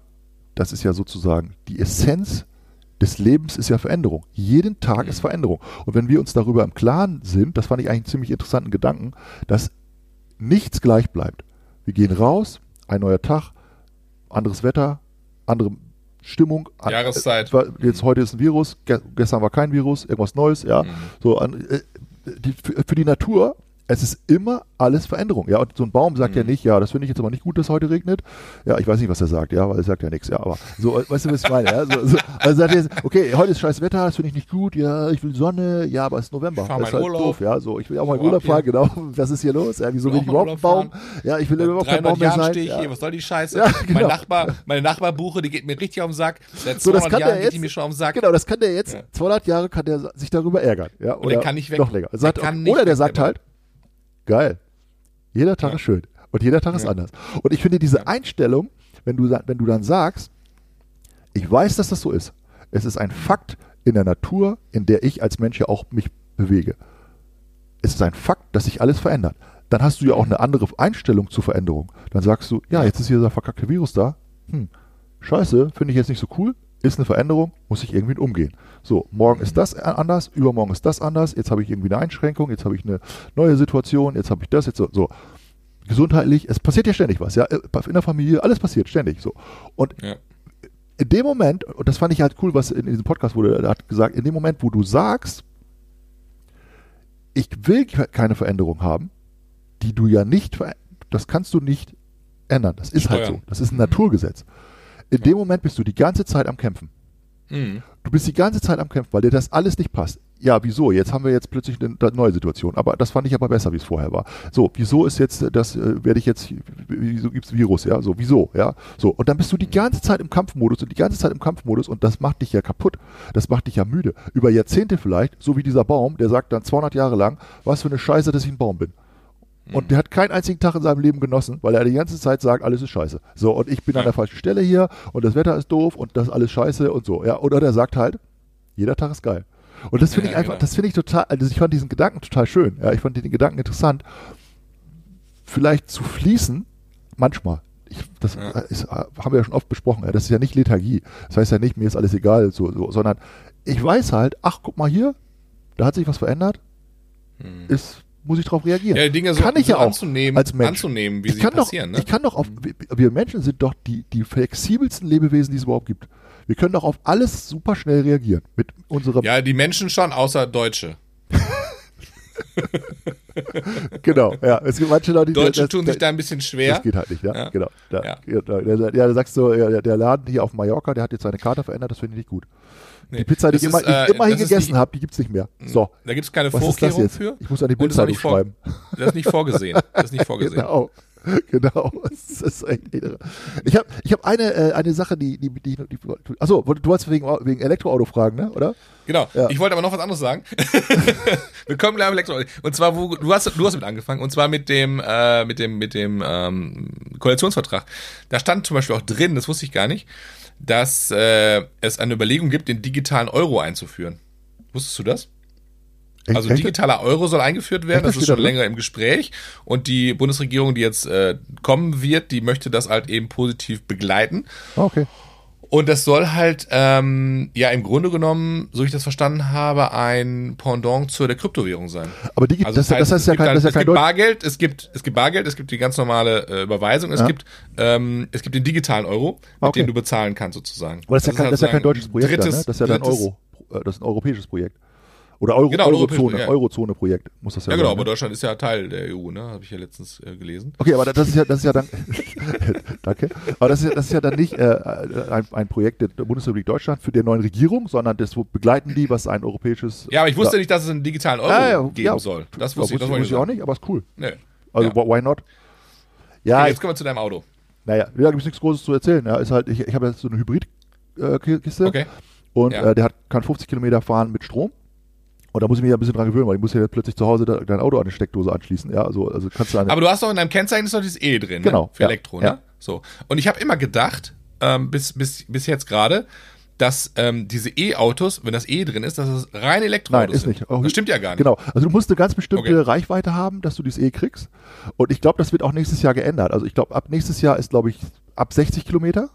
das ist ja sozusagen die Essenz des Lebens ist ja Veränderung. Jeden Tag ist Veränderung. Und wenn wir uns darüber im Klaren sind, das fand ich eigentlich einen ziemlich interessanten Gedanken, dass nichts gleich bleibt. Wir gehen raus, ein neuer Tag, anderes Wetter, andere Stimmung. Jahreszeit. äh, Jetzt heute ist ein Virus, ge gestern war kein Virus, irgendwas Neues, ja. Mhm. So äh, für die Natur Es ist immer alles Veränderung. Ja, und so ein Baum sagt Mhm. ja nicht, ja, das finde ich jetzt aber nicht gut, dass heute regnet. Ja, ich weiß nicht, was er sagt, ja, weil er sagt ja nichts. Ja, aber so, weißt du, was ich meine? Ja, so, so, also sagt er, jetzt, okay, heute ist scheiß Wetter, das finde ich nicht gut. Ja, ich will Sonne. Ja, aber es ist November. Ich das ist halt Urlaub. doof. Ja, so, ich will auch mal Urlaub, fahren. Genau. Was ist hier los? Ja, wieso Will ich überhaupt einen Urlaub Baum? Ja, ich will Seit überhaupt kein 300 Baum mehr Jahren sein. stehe ich Ja. hier, was soll die Scheiße? Ja, genau. Mein Nachbar, meine Nachbarbuche, die geht mir richtig auf den Sack. Seit So, das 200 kann Jahren der geht jetzt, die mir schon auf den Sack. Genau, das kann der jetzt, Ja. 200 Jahre kann der sich darüber ärgern. Ja, Und oder der kann nicht weg. Noch länger. Sagt, Der kann okay, nicht oder der sagt halt, geil, jeder Tag Ja. ist schön. Und jeder Tag ist Ja. anders. Und ich finde diese Einstellung, wenn du, wenn du dann sagst, ich weiß, dass das so ist. Es ist ein Fakt in der Natur, in der ich als Mensch ja auch mich bewege. Es ist ein Fakt, dass sich alles verändert. Dann hast du ja auch eine andere Einstellung zur Veränderung. Dann sagst du, ja, jetzt ist hier dieser verkackte Virus da. Hm, scheiße, finde ich jetzt nicht so cool. Ist eine Veränderung, muss ich irgendwie umgehen. So, morgen ist das anders, übermorgen ist das anders, jetzt habe ich irgendwie eine Einschränkung, jetzt habe ich eine neue Situation, jetzt habe ich das, jetzt so. so. Gesundheitlich, es passiert ja ständig was, ja, in der Familie, alles passiert ständig so. Und Ja. in dem Moment, und das fand ich halt cool, was in diesem Podcast wurde, er hat gesagt, in dem Moment, wo du sagst, ich will ke- keine Veränderung haben, die du ja nicht, das kannst du nicht ändern. Das ist halt so. Steuern. Das ist ein Naturgesetz. In dem Moment bist du die ganze Zeit am Kämpfen. Mhm. Du bist die ganze Zeit am Kämpfen, weil dir das alles nicht passt. Ja, wieso? Jetzt haben wir jetzt plötzlich eine neue Situation. Aber das fand ich aber besser, wie es vorher war. So, wieso ist jetzt äh, das, äh, werde ich jetzt, wieso gibt's Virus, ja? So, wieso, ja? So, und dann bist du die ganze Zeit im Kampfmodus und die ganze Zeit im Kampfmodus und das macht dich ja kaputt. Das macht dich ja müde. Über Jahrzehnte vielleicht, so wie dieser Baum, der sagt dann 200 Jahre lang, was für eine Scheiße, dass ich ein Baum bin. Und der hat keinen einzigen Tag in seinem Leben genossen, weil er die ganze Zeit sagt, alles ist scheiße. So, und ich bin an der falschen Stelle hier und das Wetter ist doof und das ist alles scheiße und so. Ja, oder der sagt halt, jeder Tag ist geil. Und das finde Ja, ich einfach, genau. das finde ich total, also ich fand diesen Gedanken total schön. Ja, ich fand den Gedanken interessant. Vielleicht zu fließen, manchmal. Ich, das Ja. ist, haben wir ja schon oft besprochen. Ja, das ist ja nicht Lethargie. Das heißt ja nicht, mir ist alles egal, so, so, sondern ich weiß halt, ach, guck mal hier, da hat sich was verändert, ist, muss ich darauf reagieren. Mhm. Ja, Dinge so, kann ich so ja auch anzunehmen, als Mensch. anzunehmen, wie ich sie kann passieren. doch, ne? Ich kann doch auf, wir- wir Menschen sind doch die, die flexibelsten Lebewesen, die es überhaupt gibt. Wir können doch auf alles super schnell reagieren. Mit unserem, ja, die Menschen schon, außer Deutsche. genau, ja. Es gibt manche Leute, die Deutsche das, tun sich da ein bisschen schwer. Das geht halt nicht, ja. Ja. Genau. Da, Ja. ja. da, da, sagst du, ja, der- Laden hier auf Mallorca, der hat jetzt seine Karte verändert, das finde ich nicht gut. Nee, Die Pizza, die ich immer, ist, äh, ich immer das ist gegessen habe, die gibt's nicht mehr. So, Da gibt es keine was Vorkehrung jetzt? für. Ich muss an die Bildzeitung schreiben. Das ist nicht vorgesehen. Das ist nicht vorgesehen. Genau. Genau. Das ist irre. Ich habe ich hab eine, äh, eine Sache, die, die, die, die achso, du wolltest wegen, wegen Elektroauto fragen, ne? Oder? Genau. Ja. Ich wollte aber noch was anderes sagen. Wir kommen gleich auf Elektro. Und zwar, wo, du hast, du hast mit angefangen. Und zwar mit dem, äh, mit dem, mit dem ähm, Koalitionsvertrag. Da stand zum Beispiel auch drin, das wusste ich gar nicht, dass äh, es eine Überlegung gibt, den digitalen Euro einzuführen. Wusstest du das? Also digitaler Euro soll eingeführt werden, das das ist schon länger im Gespräch. Und die Bundesregierung, die jetzt äh, kommen wird, die möchte das halt eben positiv begleiten. Ah, okay. Und das soll halt, ähm, ja, im Grunde genommen, so ich das verstanden habe, ein Pendant zu der Kryptowährung sein. Aber die gibt, Also das, das heißt es ja gibt kein, halt, das ja es kein gibt Deutsch. Bargeld, es gibt, es gibt Bargeld, es gibt die ganz normale äh, Überweisung, es Ja. gibt, ähm, es gibt den digitalen Euro, mit Okay. dem du bezahlen kannst sozusagen. Aber das ist ja kein, das ist ja kein deutsches Projekt, dann, drittes, ne? Das ist ja dann drittes- Euro. äh, Das ist ein europäisches Projekt. Oder Euro, Genau, Eurozone, ja. Eurozone-Projekt muss das ja Ja genau, sein. aber ne? Deutschland ist ja Teil der EU, ne? Habe ich ja letztens äh, gelesen. Okay, aber das ist ja, das ist ja dann, danke. Aber das ist ja, das ist ja dann nicht äh, ein, ein Projekt der Bundesrepublik Deutschland für die neue Regierung, sondern das begleiten die, was ein europäisches. Ja, aber ich wusste nicht, dass es einen digitalen Euro ja, geben ja. soll. Das Ja, wusste ich, das wusste ich auch nicht, aber ist cool. Nee. Also Ja. why not? Ja, Okay, jetzt kommen wir zu deinem Auto. naja, da gibt es nichts Großes zu erzählen. Ja, ist halt, ich, ich habe jetzt so eine Hybrid-Kiste Okay. und Ja. äh, der hat, kann 50 Kilometer fahren mit Strom. Und da muss ich mich ja ein bisschen dran gewöhnen, weil ich muss ja jetzt plötzlich zu Hause dein Auto an eine Steckdose anschließen. Ja, also, also kannst du Aber du hast doch in deinem Kennzeichen ist doch dieses E drin, Genau, ne? Für ja, Elektro, ne? ja. So. Und ich habe immer gedacht, ähm, bis, bis, bis jetzt gerade, dass ähm, diese E-Autos, wenn das E drin ist, dass es rein Elektroautos Nein, ist sind. nicht. Oh, Das stimmt ja gar nicht. Genau. Also du musst eine ganz bestimmte Okay. Reichweite haben, dass du dieses E kriegst. Und ich glaube, das wird auch nächstes Jahr geändert. Also ich glaube, ab nächstes Jahr ist, glaube ich, ab 60 Kilometer.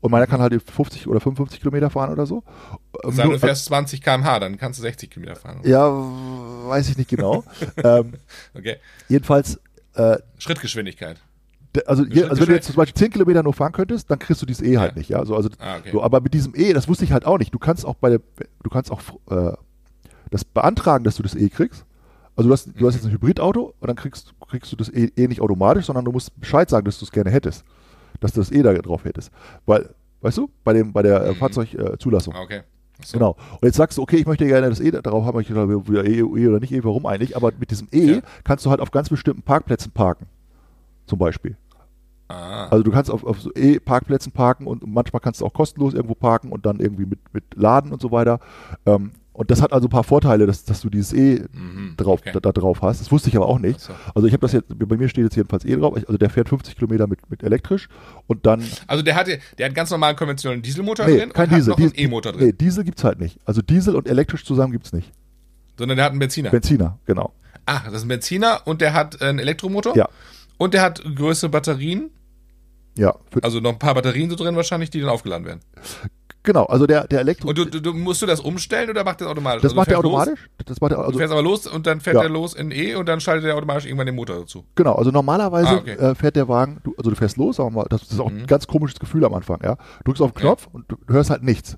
Und meiner kann halt 50 oder 55 Kilometer fahren oder so. Ähm, Sagen, nur- du fährst 20 km/h, dann kannst du 60 Kilometer fahren. ja, weiß ich nicht genau. ähm, Okay. jedenfalls, äh, Schrittgeschwindigkeit. also, hier, also wenn du jetzt zum Beispiel 10 Kilometer nur fahren könntest, dann kriegst du dieses E halt Ja. nicht. Ja? So, also, Ah, okay. so, aber mit diesem E, das wusste ich halt auch nicht. Du kannst auch bei der, du kannst auch äh, das beantragen, dass du das E kriegst. Also du hast, du hast jetzt ein Hybridauto und dann kriegst, kriegst du das eh, eh nicht automatisch, sondern du musst Bescheid sagen, dass du es gerne hättest. Dass du das eh da drauf hättest. Weil, weißt du, bei, dem, bei der äh, Mhm. Fahrzeugzulassung. Ah, Okay. So. Genau. Und jetzt sagst du, okay, ich möchte gerne das E darauf haben, ich wieder E, E oder nicht E, warum eigentlich? Aber mit diesem E Ja. kannst du halt auf ganz bestimmten Parkplätzen parken. Zum Beispiel. Ah. Also du kannst auf, auf so E-Parkplätzen parken und manchmal kannst du auch kostenlos irgendwo parken und dann irgendwie mit, mit Laden und so weiter. Ähm, und das hat also ein paar Vorteile, dass, dass du dieses E Mhm. drauf, Okay. da, da drauf hast. Das wusste ich aber auch nicht. So. Also ich habe das jetzt, bei mir steht jetzt jedenfalls E drauf. Also der fährt 50 Kilometer mit, mit elektrisch und dann Also der hatte, der hat ganz normalen konventionellen Dieselmotor Nee, drin kein und Diesel. hat noch einen Diesel- E-Motor drin. Nee, Diesel gibt's halt nicht. Also Diesel und elektrisch zusammen gibt's nicht. Sondern der hat einen Benziner. Benziner, genau. ah, das ist ein Benziner und der hat einen Elektromotor. Ja. Und der hat größere Batterien. Ja, Also noch ein paar Batterien so drin wahrscheinlich, die dann aufgeladen werden. Genau. Also der, der Elektro. Und du, du, du musst du das umstellen oder macht der automatisch? das Also du macht er fährst los, automatisch. Das macht er, Du also, fährst aber los und dann fährt Ja. er los in E und dann schaltet er automatisch irgendwann den Motor dazu. genau. Also normalerweise Ah, okay. äh, fährt der Wagen, du, also du fährst los, sagen wir mal, das ist auch Mhm. ein ganz komisches Gefühl am Anfang, ja. Du drückst auf den Ja. Knopf und du hörst halt nichts.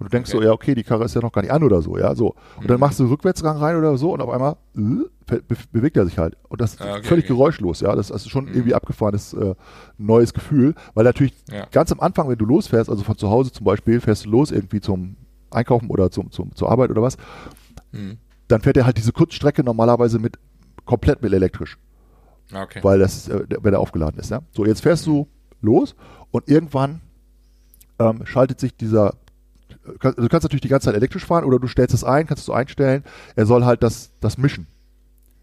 Und du denkst Okay. so, ja, okay, die Karre ist ja noch gar nicht an oder so, ja, so. Und dann Mhm. machst du Rückwärtsgang rein oder so und auf einmal äh, be be bewegt er sich halt. Und das ist Ah, okay, völlig okay. geräuschlos, ja. Das ist schon Mhm. irgendwie abgefahrenes äh, neues Gefühl, weil natürlich Ja. ganz am Anfang, wenn du losfährst, also von zu Hause zum Beispiel, fährst du los irgendwie zum Einkaufen oder zum, zum, zur Arbeit oder was, Mhm. dann fährt er halt diese Kurzstrecke normalerweise mit komplett mit elektrisch, Ah, Okay. weil das, äh, wenn er aufgeladen ist. Ja? So, jetzt fährst du los und irgendwann ähm, schaltet sich dieser, also du kannst natürlich die ganze Zeit elektrisch fahren oder du stellst es ein, kannst du einstellen, er soll halt das, das mischen.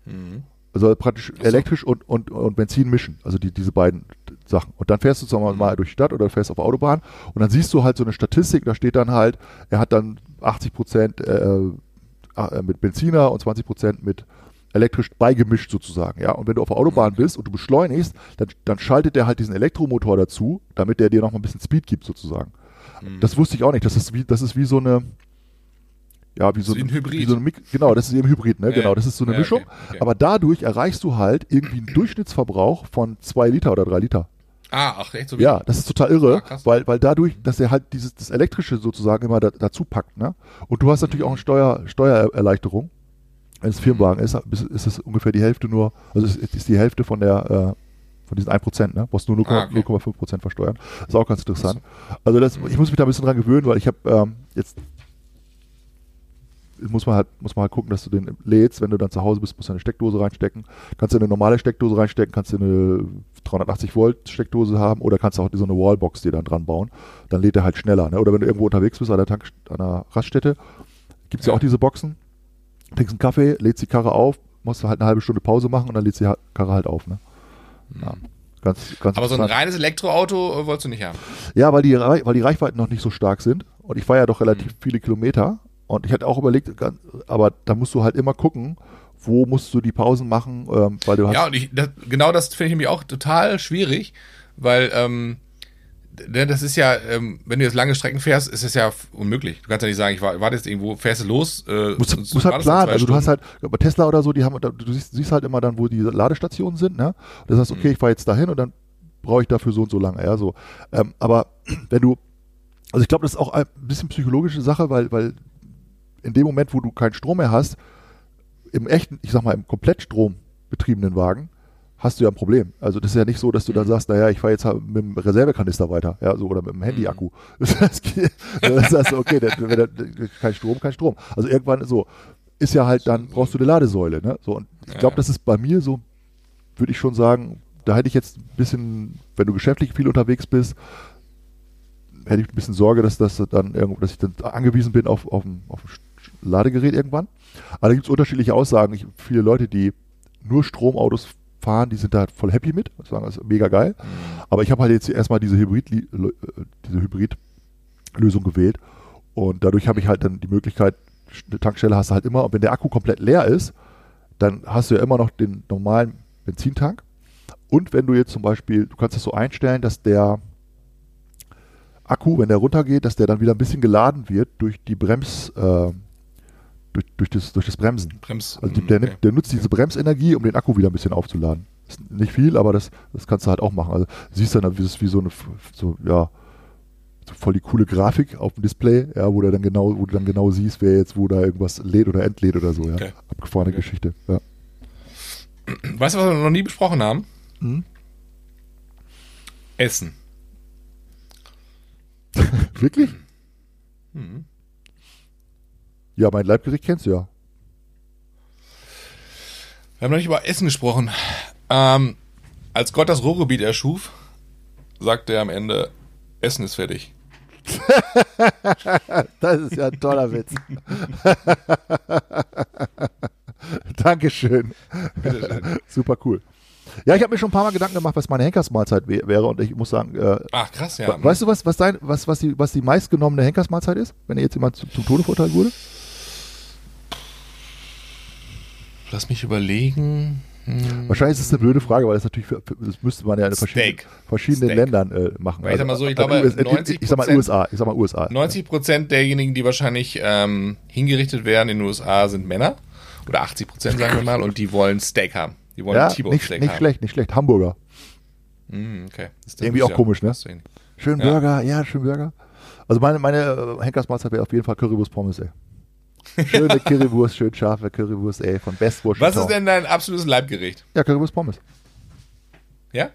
Mhm. Er soll praktisch so. elektrisch und, und, und Benzin mischen, also die, diese beiden Sachen. Und dann fährst du wir Mhm. mal durch die Stadt oder fährst auf Autobahn und dann siehst du halt so eine Statistik, da steht dann halt, er hat dann 80 Prozent äh, äh, mit Benziner und 20 Prozent mit elektrisch beigemischt sozusagen, ja. Und wenn du auf der Autobahn bist und du beschleunigst, dann, dann schaltet der halt diesen Elektromotor dazu, damit der dir noch mal ein bisschen Speed gibt sozusagen. Mhm. Das wusste ich auch nicht. Das ist wie, das ist wie so eine, ja, wie so, Wie ein Hybrid. Wie so Mik- genau, das ist eben Hybrid, ne? Ja, genau. Das ist so eine Ja, Mischung. okay, okay. Aber dadurch erreichst du halt irgendwie einen Durchschnittsverbrauch von zwei Liter oder drei Liter. Ah, ach, echt so Ja, das ist total irre, Ah, weil, weil dadurch, dass er halt dieses das Elektrische sozusagen immer da, dazu packt, ne? Und du hast natürlich auch eine Steuer, Steuererleichterung. Wenn es Firmenwagen ist, ist, ist es ungefähr die Hälfte nur, also es ist die Hälfte von der, äh, von diesen 1%, ne? Brauchst nur 0,5% Ah, okay. 0,5% versteuern. Das ist auch ganz interessant. Also das, ich muss mich da ein bisschen dran gewöhnen, weil ich habe ähm, jetzt muss man halt muss man halt gucken, dass du den lädst, wenn du dann zu Hause bist, musst du eine Steckdose reinstecken. Kannst du eine normale Steckdose reinstecken, kannst du eine 380 Volt Steckdose haben oder kannst du auch so eine Wallbox dir dann dran bauen. Dann lädt er halt schneller. Ne? Oder wenn du irgendwo unterwegs bist an der Tank, an der Raststätte, gibt es ja. Ja. auch diese Boxen. Trinkst einen Kaffee, lädst die Karre auf, musst du halt eine halbe Stunde Pause machen und dann lädst die Karre halt auf. Ne? Ja. Ganz, ganz Aber so ein reines Elektroauto äh, wolltest du nicht haben. Ja, weil die, weil die Reichweiten noch nicht so stark sind. Und ich fahre ja doch relativ Mhm. viele Kilometer. Und ich hatte auch überlegt, aber da musst du halt immer gucken, wo musst du die Pausen machen, ähm, weil du hast. Ja, und ich, das, genau das finde ich nämlich auch total schwierig, weil ähm, das ist ja, ähm, wenn du jetzt lange Strecken fährst, ist es ja unmöglich. Du kannst ja nicht sagen, ich war- warte jetzt irgendwo, fährst du los. Äh, Muss, und- muss und halt planen. Also du hast halt, bei Tesla oder so, die haben, du siehst, siehst halt immer dann, wo die Ladestationen sind, ne? Und das heißt, Mhm. okay, ich fahre jetzt dahin und dann brauche ich dafür so und so lange, ja, so. Ähm, aber wenn du, also ich glaube, das ist auch ein bisschen psychologische Sache, weil, weil in dem Moment, wo du keinen Strom mehr hast, im echten, ich sag mal, im Komplettstrom betriebenen Wagen, hast du ja ein Problem. Also das ist ja nicht so, dass du dann Mhm. sagst, naja, ich fahre jetzt halt mit dem Reservekanister weiter, ja, so oder mit dem Mhm. Handy-Akku. Das heißt, das heißt, okay, der, kein Strom, kein Strom. Also irgendwann so ist ja halt dann brauchst du eine Ladesäule, ne? So und ich glaube, das ist bei mir so, würde ich schon sagen, da hätte ich jetzt ein bisschen, wenn du geschäftlich viel unterwegs bist, hätte ich ein bisschen Sorge, dass das dann irgendwo, dass ich dann angewiesen bin auf, auf, ein, auf ein Ladegerät irgendwann. Aber da gibt es unterschiedliche Aussagen. Ich, viele Leute, die nur Stromautos fahren, die sind da halt voll happy mit, sagen, das ist mega geil. Aber ich habe halt jetzt erstmal diese Hybrid, äh, diese Hybrid-Lösung gewählt und dadurch habe ich halt dann die Möglichkeit, eine Tankstelle hast du halt immer, und wenn der Akku komplett leer ist, dann hast du ja immer noch den normalen Benzintank. Und wenn du jetzt zum Beispiel, du kannst das so einstellen, dass der Akku, wenn der runtergeht, dass der dann wieder ein bisschen geladen wird durch die Brems, äh, durch, durch, das, durch das Bremsen. Brems. Also Mhm, der, okay. der nutzt diese Bremsenergie, um den Akku wieder ein bisschen aufzuladen. Ist nicht viel, aber das, das kannst du halt auch machen. Also siehst dann, ist wie so eine, so, ja, so voll die coole Grafik auf dem Display, ja, wo du dann genau, wo du dann genau siehst, wer jetzt wo da irgendwas lädt oder entlädt oder so, ja. Okay. Abgefahrene Okay. Geschichte, ja. Weißt du, was wir noch nie besprochen haben? Hm? Essen. Wirklich? Ja, mein Leibgericht kennst du ja. Wir haben noch nicht über Essen gesprochen. Ähm, als Gott das Ruhrgebiet erschuf, sagte er am Ende, Essen ist fertig. Das ist ja ein toller Witz. Dankeschön. Super cool. Ja, ich habe mir schon ein paar Mal Gedanken gemacht, was meine Henkersmahlzeit wä- wäre und ich muss sagen, äh, Ach, krass, ja. weißt du was, was dein, was, was die, was die meistgenommene Henkersmahlzeit ist, wenn jetzt jemand zum, zum Tode verurteilt wurde? Lass mich überlegen. Hm. Wahrscheinlich ist es eine blöde Frage, weil das natürlich, für, das müsste man ja in verschiedenen, verschiedenen. Ländern äh, machen. Weil ich sag mal so, ich äh, glaube, US, äh, 90% ich sag mal USA, ich sag mal USA. 90 Prozent derjenigen, die wahrscheinlich ähm, hingerichtet werden in den USA, sind Männer. Oder 80 Prozent, sagen wir mal. Und die wollen Steak haben. Die wollen Ja, T-Bone nicht, Steak nicht haben. schlecht, nicht schlecht. Hamburger. Hm, okay. Irgendwie auch komisch, ne? Schön Ja. Burger, ja, schön Burger. Also meine, meine äh, Henkersmahlzeit wäre auf jeden Fall Currywurst Pommes, ey. Schöne Currywurst, schön scharfe Currywurst, ey, von Bestwurst. Was ist denn dein absolutes Leibgericht? Ja, Currywurst Pommes. Ja?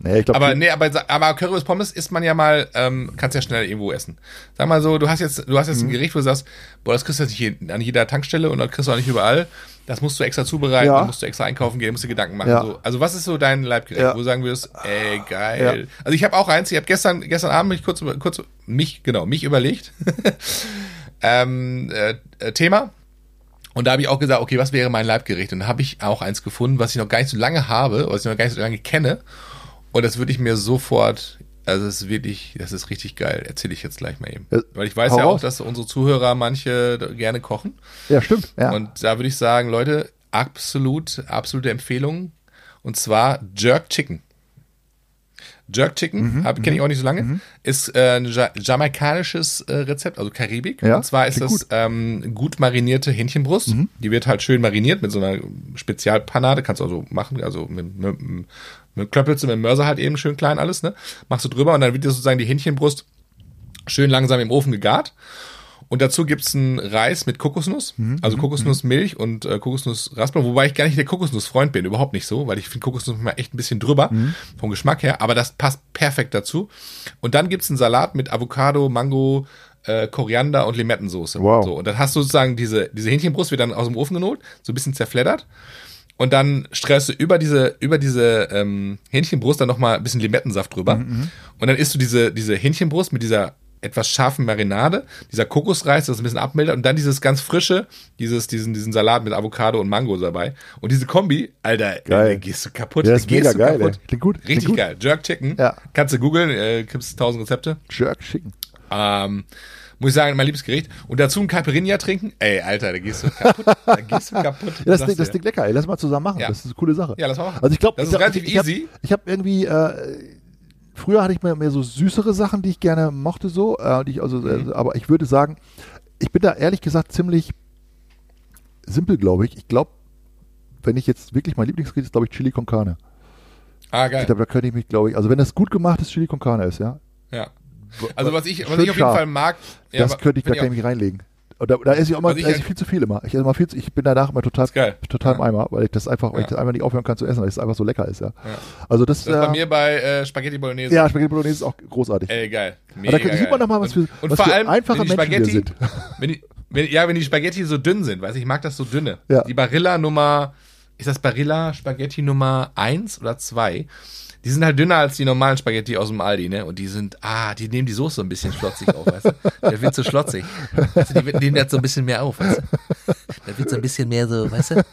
Nee, ich glaube, Aber nee, aber, aber Currywurst Pommes isst man ja mal, ähm, kannst ja schnell irgendwo essen. Sag mal so, du hast jetzt, du hast Mhm. jetzt ein Gericht, wo du sagst, boah, das kriegst du nicht an jeder Tankstelle und das kriegst du auch nicht überall. Das musst du extra zubereiten, Ja. musst du extra einkaufen gehen, musst du Gedanken machen. Ja. So. Also was ist so dein Leibgericht, Ja. wo du sagen würdest, ey, geil. Also ich habe auch eins, ich habe gestern, gestern Abend mich kurz, kurz, mich, genau, mich überlegt. Ähm, äh, äh, Thema. Und da habe ich auch gesagt, okay, was wäre mein Leibgericht? Und da habe ich auch eins gefunden, was ich noch gar nicht so lange habe, was ich noch gar nicht so lange kenne. Und das würde ich mir sofort, also es ist wirklich, das ist richtig geil. Erzähle ich jetzt gleich mal eben. Ja, Weil ich weiß hau ja auch, raus. dass unsere Zuhörer manche gerne kochen. Ja, stimmt. Ja. Und da würde ich sagen, Leute, absolut, absolute Empfehlung. Und zwar Jerk Chicken. Jerk Chicken, Mhm, kenne ich auch nicht so lange, ist äh, ein ja jamaikanisches äh, Rezept, also Karibik. Ja, und zwar ist das gut. Mhm. ähm, gut marinierte Hähnchenbrust. Die wird halt schön mariniert mit so einer Spezialpanade, kannst du also machen, also mit, mit, mit Klöppelst mit Mörser halt eben schön klein alles, ne? Machst du drüber und dann wird dir sozusagen die Hähnchenbrust schön langsam im Ofen gegart. Und dazu gibt's einen Reis mit Kokosnuss, Mhm, also Kokosnussmilch und äh, Kokosnussraspeln, wobei ich gar nicht der Kokosnussfreund bin, überhaupt nicht so, weil ich finde Kokosnuss mal echt ein bisschen drüber Mhm. vom Geschmack her, aber das passt perfekt dazu. Und dann gibt's einen Salat mit Avocado, Mango, äh, Koriander und Limettensoße. Wow. So, und dann hast du sozusagen diese, diese Hähnchenbrust wird dann aus dem Ofen geholt, so ein bisschen zerfleddert. Und dann streust du über diese, über diese ähm, Hähnchenbrust dann nochmal ein bisschen Limettensaft drüber. Und dann isst du diese, diese Hähnchenbrust mit dieser etwas scharfen Marinade, dieser Kokosreis, das ein bisschen abmildert und dann dieses ganz frische, dieses, diesen, diesen Salat mit Avocado und Mango dabei. Und diese Kombi, Alter, Geil. äh, gehst du kaputt. Ja, ist gehst mega du geil, kaputt. ey. Klingt gut, klingt Richtig gut. geil. Jerk Chicken. Ja. Kannst du googeln, äh, gibt's tausend Rezepte. Jerk Chicken. Ähm, muss ich sagen, mein Liebesgericht. Und dazu ein Caipirinha trinken. Ey, Alter, da gehst du kaputt. da gehst du kaputt. Ja, das, Ding, das. Ding lecker, ey. Lass mal zusammen machen. Ja. Das ist eine coole Sache. Ja, lass mal machen. Also ich glaube, Das ich ist glaub, relativ ich, ich easy. Hab, ich habe irgendwie, äh, früher hatte ich mehr, mehr so süßere Sachen, die ich gerne mochte so, äh, die ich also, Mhm. äh, aber ich würde sagen, ich bin da ehrlich gesagt ziemlich simpel, glaube ich. Ich glaube, wenn ich jetzt wirklich mein Lieblingsgericht ist, glaube ich Chili con Carne. Ah, geil. Ich glaube, da könnte ich mich, glaube ich, also wenn das gut gemacht ist, Chili con Carne ist, ja. Ja. Also was ich, was ich auf jeden scharf. Fall mag, ja, das könnte ich, da kann ich mich reinlegen. Und da, da esse ich auch mal, Also ich- esse ich viel zu viel immer. Ich esse mal viel zu, ich bin danach immer total, total im Ja. Eimer, weil ich das einfach, weil ich Ja. das einfach nicht aufhören kann zu essen, weil es einfach so lecker ist, ja. Ja. Also das, Das ist bei äh, mir bei äh, Spaghetti Bolognese. ja, Spaghetti Bolognese ist auch großartig. Ey, geil. Mega da sieht man geil. doch mal, was für, und, und was vor für allem, einfache Menschen wir sind. wenn die, wenn, ja, wenn die Spaghetti so dünn sind, weißt du, ich mag das so dünne. Ja. Die Barilla Nummer, ist das Barilla Spaghetti Nummer 1 oder 2? Die sind halt dünner als die normalen Spaghetti aus dem Aldi, ne? Und die sind, ah, die nehmen die Soße so ein bisschen schlotzig auf, weißt du? Der wird so schlotzig. Du, die nehmen das so ein bisschen mehr auf, weißt du? Da wird so ein bisschen mehr so, weißt du?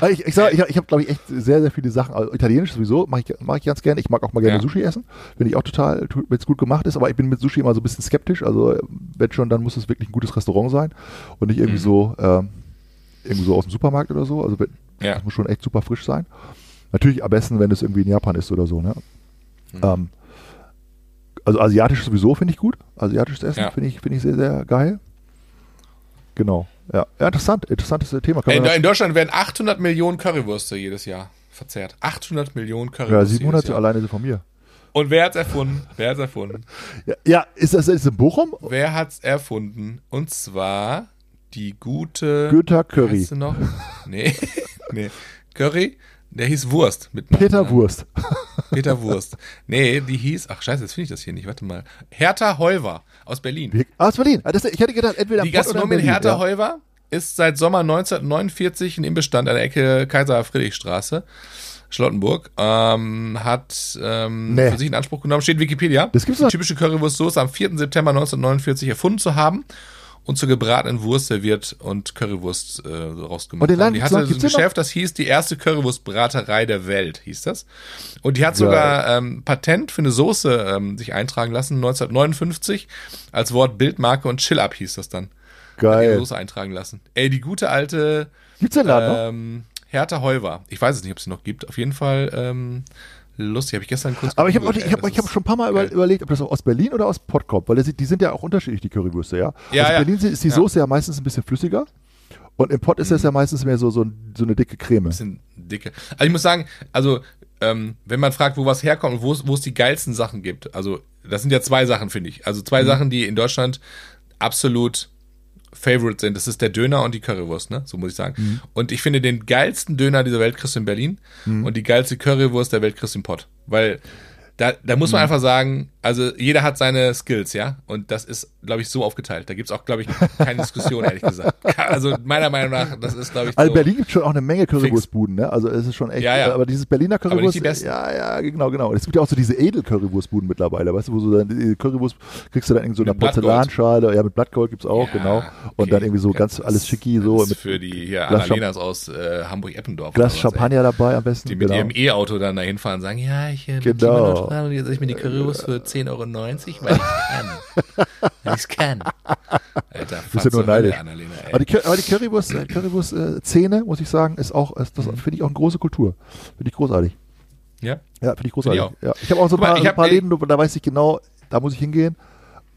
Also ich, ich, sag, ich, ich habe, glaube ich, echt sehr, sehr viele Sachen. Also Italienisch sowieso mache ich, mach ich ganz gerne. Ich mag auch mal gerne Ja. Sushi essen. Finde ich auch total, wenn es gut gemacht ist. Aber ich bin mit Sushi immer so ein bisschen skeptisch. Also wenn schon, dann muss es wirklich ein gutes Restaurant sein und nicht Mhm. irgendwie so ähm, irgendwo so aus dem Supermarkt oder so. Also Ja. das muss schon echt super frisch sein. Natürlich am besten, wenn es irgendwie in Japan ist oder so. Ne? Mhm. Ähm, also asiatisch sowieso finde ich gut. Asiatisches Essen Ja. finde ich, finde ich sehr, sehr geil. Genau. Ja, ja interessant. Interessantes Thema. In, in Deutschland werden 800 Millionen Currywürste jedes Jahr verzehrt. 800 Millionen ja, Currywürste 700 jedes Jahr. alleine sind von mir. Und wer hat's erfunden? Wer hat's erfunden? Ja, ja ist das ist in Bochum? Wer hat's erfunden? Und zwar die gute. Günther Curry. heißt sie noch? Nee. Nee. Curry, der hieß Wurst. Mit Peter Nachnamen. Wurst. Peter Wurst. Nee, die hieß, ach scheiße, jetzt finde ich das hier nicht, warte mal. Hertha Heuwer aus Berlin. Wie- Ah, aus Berlin. Ah, Das, ich hätte gedacht, entweder Die Gastronomin Hertha ja. Heuwer ist seit Sommer 1949 in Imbestand an der Ecke Kaiser-Friedrich-Straße, Charlottenburg. Ähm, hat ähm, Nee. für sich in Anspruch genommen, steht Wikipedia, Das gibt's die doch- typische Currywurstsoße am 4. September 1949 erfunden zu haben und zur gebratenen Wurst serviert und Currywurst äh, rausgemacht Und haben. Die hatte so ein Geschäft, das hieß die erste Currywurstbraterei der Welt, hieß das. Und die hat sogar ähm, Patent für eine Soße ähm, sich eintragen lassen, 1959, als Wort Bildmarke und Chill-Up hieß das dann. Hat Geil. Soße eintragen lassen. Ey, die gute alte Gibt's den Laden noch? ähm, Hertha Heuwer. Ich weiß es nicht, ob es sie noch gibt. Auf jeden Fall ähm, lustig. Habe ich gestern kurz Aber ich habe ich hab, ich hab schon ein paar Mal geil. überlegt, ob das aus Berlin oder aus Pott kommt, weil die sind ja auch unterschiedlich, die Currywürste, ja. Ja, aus ja. Berlin ist die Ja. Soße ja meistens ein bisschen flüssiger und im Pott ist das ja meistens mehr so, so, ein- so eine dicke Creme. bisschen dicke. Also ich muss sagen, also ähm, wenn man fragt, wo was herkommt und wo es wo es die geilsten Sachen gibt, also das sind ja zwei Sachen, finde ich. Also zwei Sachen, die in Deutschland absolut Favorite sind. Das ist der Döner und die Currywurst, ne? So muss ich sagen. Und ich finde den geilsten Döner dieser Welt kriegst du in Berlin und die geilste Currywurst der Welt kriegst du in Pott. Weil da, da muss man einfach sagen, also jeder hat seine Skills, ja. Und das ist, glaube ich, so aufgeteilt. Da gibt's auch, glaube ich, keine Diskussion, ehrlich gesagt. Also meiner Meinung nach, das ist, glaube ich, so. Also Berlin gibt schon auch eine Menge Currywurstbuden, ne? Also es ist schon echt, Ja, ja. aber dieses Berliner Currywurst, die besten. ja, ja, genau, genau. Es gibt ja auch so diese Edel-Currywurstbuden mittlerweile, weißt du, wo so dann die Currywurst kriegst du dann irgendwie so eine Mit. Porzellanschale, ja, mit Blattgold gibt's auch, Ja, genau. Und okay. dann irgendwie so ganz alles schicki, so das ist mit für die hier Glas Annalenas aus äh, Hamburg-Eppendorf. Glas Champagner dabei am besten. Die mit genau. ihrem E-Auto dann dahin fahren und sagen, ja, ich äh, Genau. Klimaneutral und jetzt ich mir die Currywurst für 10,90 Euro, weil ich kann. weil ich kann. Alter, Bist ja nur neidisch. Annalena, Aber die, aber die Currywurst, äh, Currywurst äh, Szene, muss ich sagen, ist auch, ist, Mhm. das finde ich auch eine große Kultur. Finde ich großartig. Ja? Ja, finde ich großartig. Find ja. Ich habe auch so ein Guck mal, paar, ich so ein paar Läden, da weiß ich genau, da muss ich hingehen,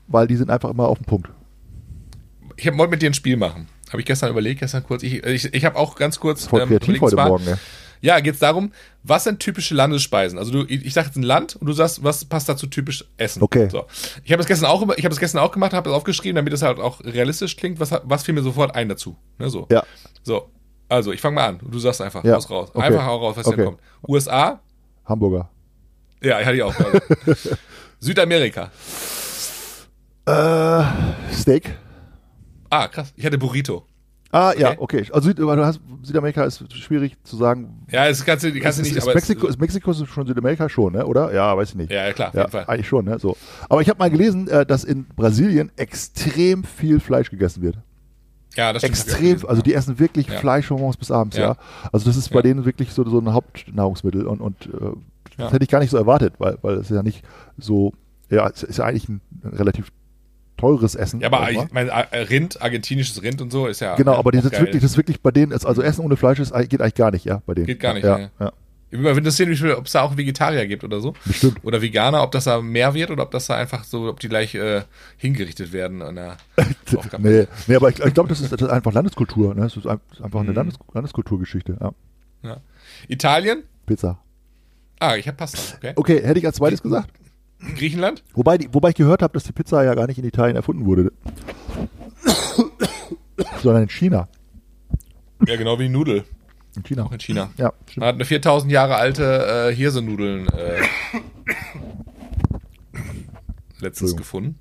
weil die sind einfach immer auf dem Punkt. Ich wollte mit dir ein Spiel machen. Habe ich gestern überlegt, gestern kurz. Ich, ich, ich habe auch ganz kurz Voll ähm, kreativ heute zwar- Morgen, ne? Ja, geht's darum, was sind typische Landesspeisen? Also du, ich ich sag jetzt ein Land und du sagst, was passt dazu typisch Essen? Okay. So. Ich habe das gestern auch, ich habe das gestern auch gemacht, habe das aufgeschrieben, damit es halt auch realistisch klingt. Was, was fiel mir sofort ein dazu? Ne, so. Ja. So. Also, ich fange mal an. Du sagst einfach, Ja. raus, raus. Okay. Einfach hau raus, was Okay. hier kommt. USA? Hamburger. Ja, hatte ich auch. Südamerika. Äh, Steak. Ah, krass. Ich hatte Burrito. Ah, ja, Okay. okay. Also hast, Südamerika ist schwierig zu sagen. Ja, das kannst du, kannst du nicht, ist, aber. Mexiko, ist Mexiko schon Südamerika schon, ne? oder? Ja, weiß ich nicht. ja, klar, auf Ja, jeden Fall. eigentlich schon, ne? So. Aber ich habe mal gelesen, äh, dass in Brasilien extrem viel Fleisch gegessen wird. Ja, das stimmt. Extrem, also die essen wirklich Ja. Fleisch von morgens bis abends, ja. Ja. Also das ist bei denen wirklich so, so ein Hauptnahrungsmittel und, und äh, das hätte ich gar nicht so erwartet, weil, weil es ist ja nicht so, ja, es ist ja eigentlich ein relativ teures Essen. Ja, aber ich meine, äh, Rind, argentinisches Rind und so ist ja. genau, ja, aber das ist wirklich, das ist wirklich bei denen, ist, also Essen ohne Fleisch ist, geht eigentlich gar nicht, ja, bei denen. Geht gar nicht, ja. ja. Mich interessieren, wie viel, ob es da auch Vegetarier gibt oder so. Bestimmt. Oder Veganer, ob das da mehr wird oder ob das da einfach so, ob die gleich äh, hingerichtet werden an der. Nee, nee, aber ich, ich glaube, das ist, das ist einfach Landeskultur, ne? Das ist das ist einfach eine Mhm. Landes, Landeskulturgeschichte, ja. Ja. Italien? Pizza. Ah, ich habe Pasta. Okay. Okay, hätte ich als zweites gesagt. Griechenland? Wobei, wobei ich gehört habe, dass die Pizza ja gar nicht in Italien erfunden wurde. Sondern in China. Ja, genau wie die Nudel. In China. Auch in China. Ja, Man stimmt. hat eine 4000 Jahre alte äh, Hirsenudeln äh, letztens gefunden.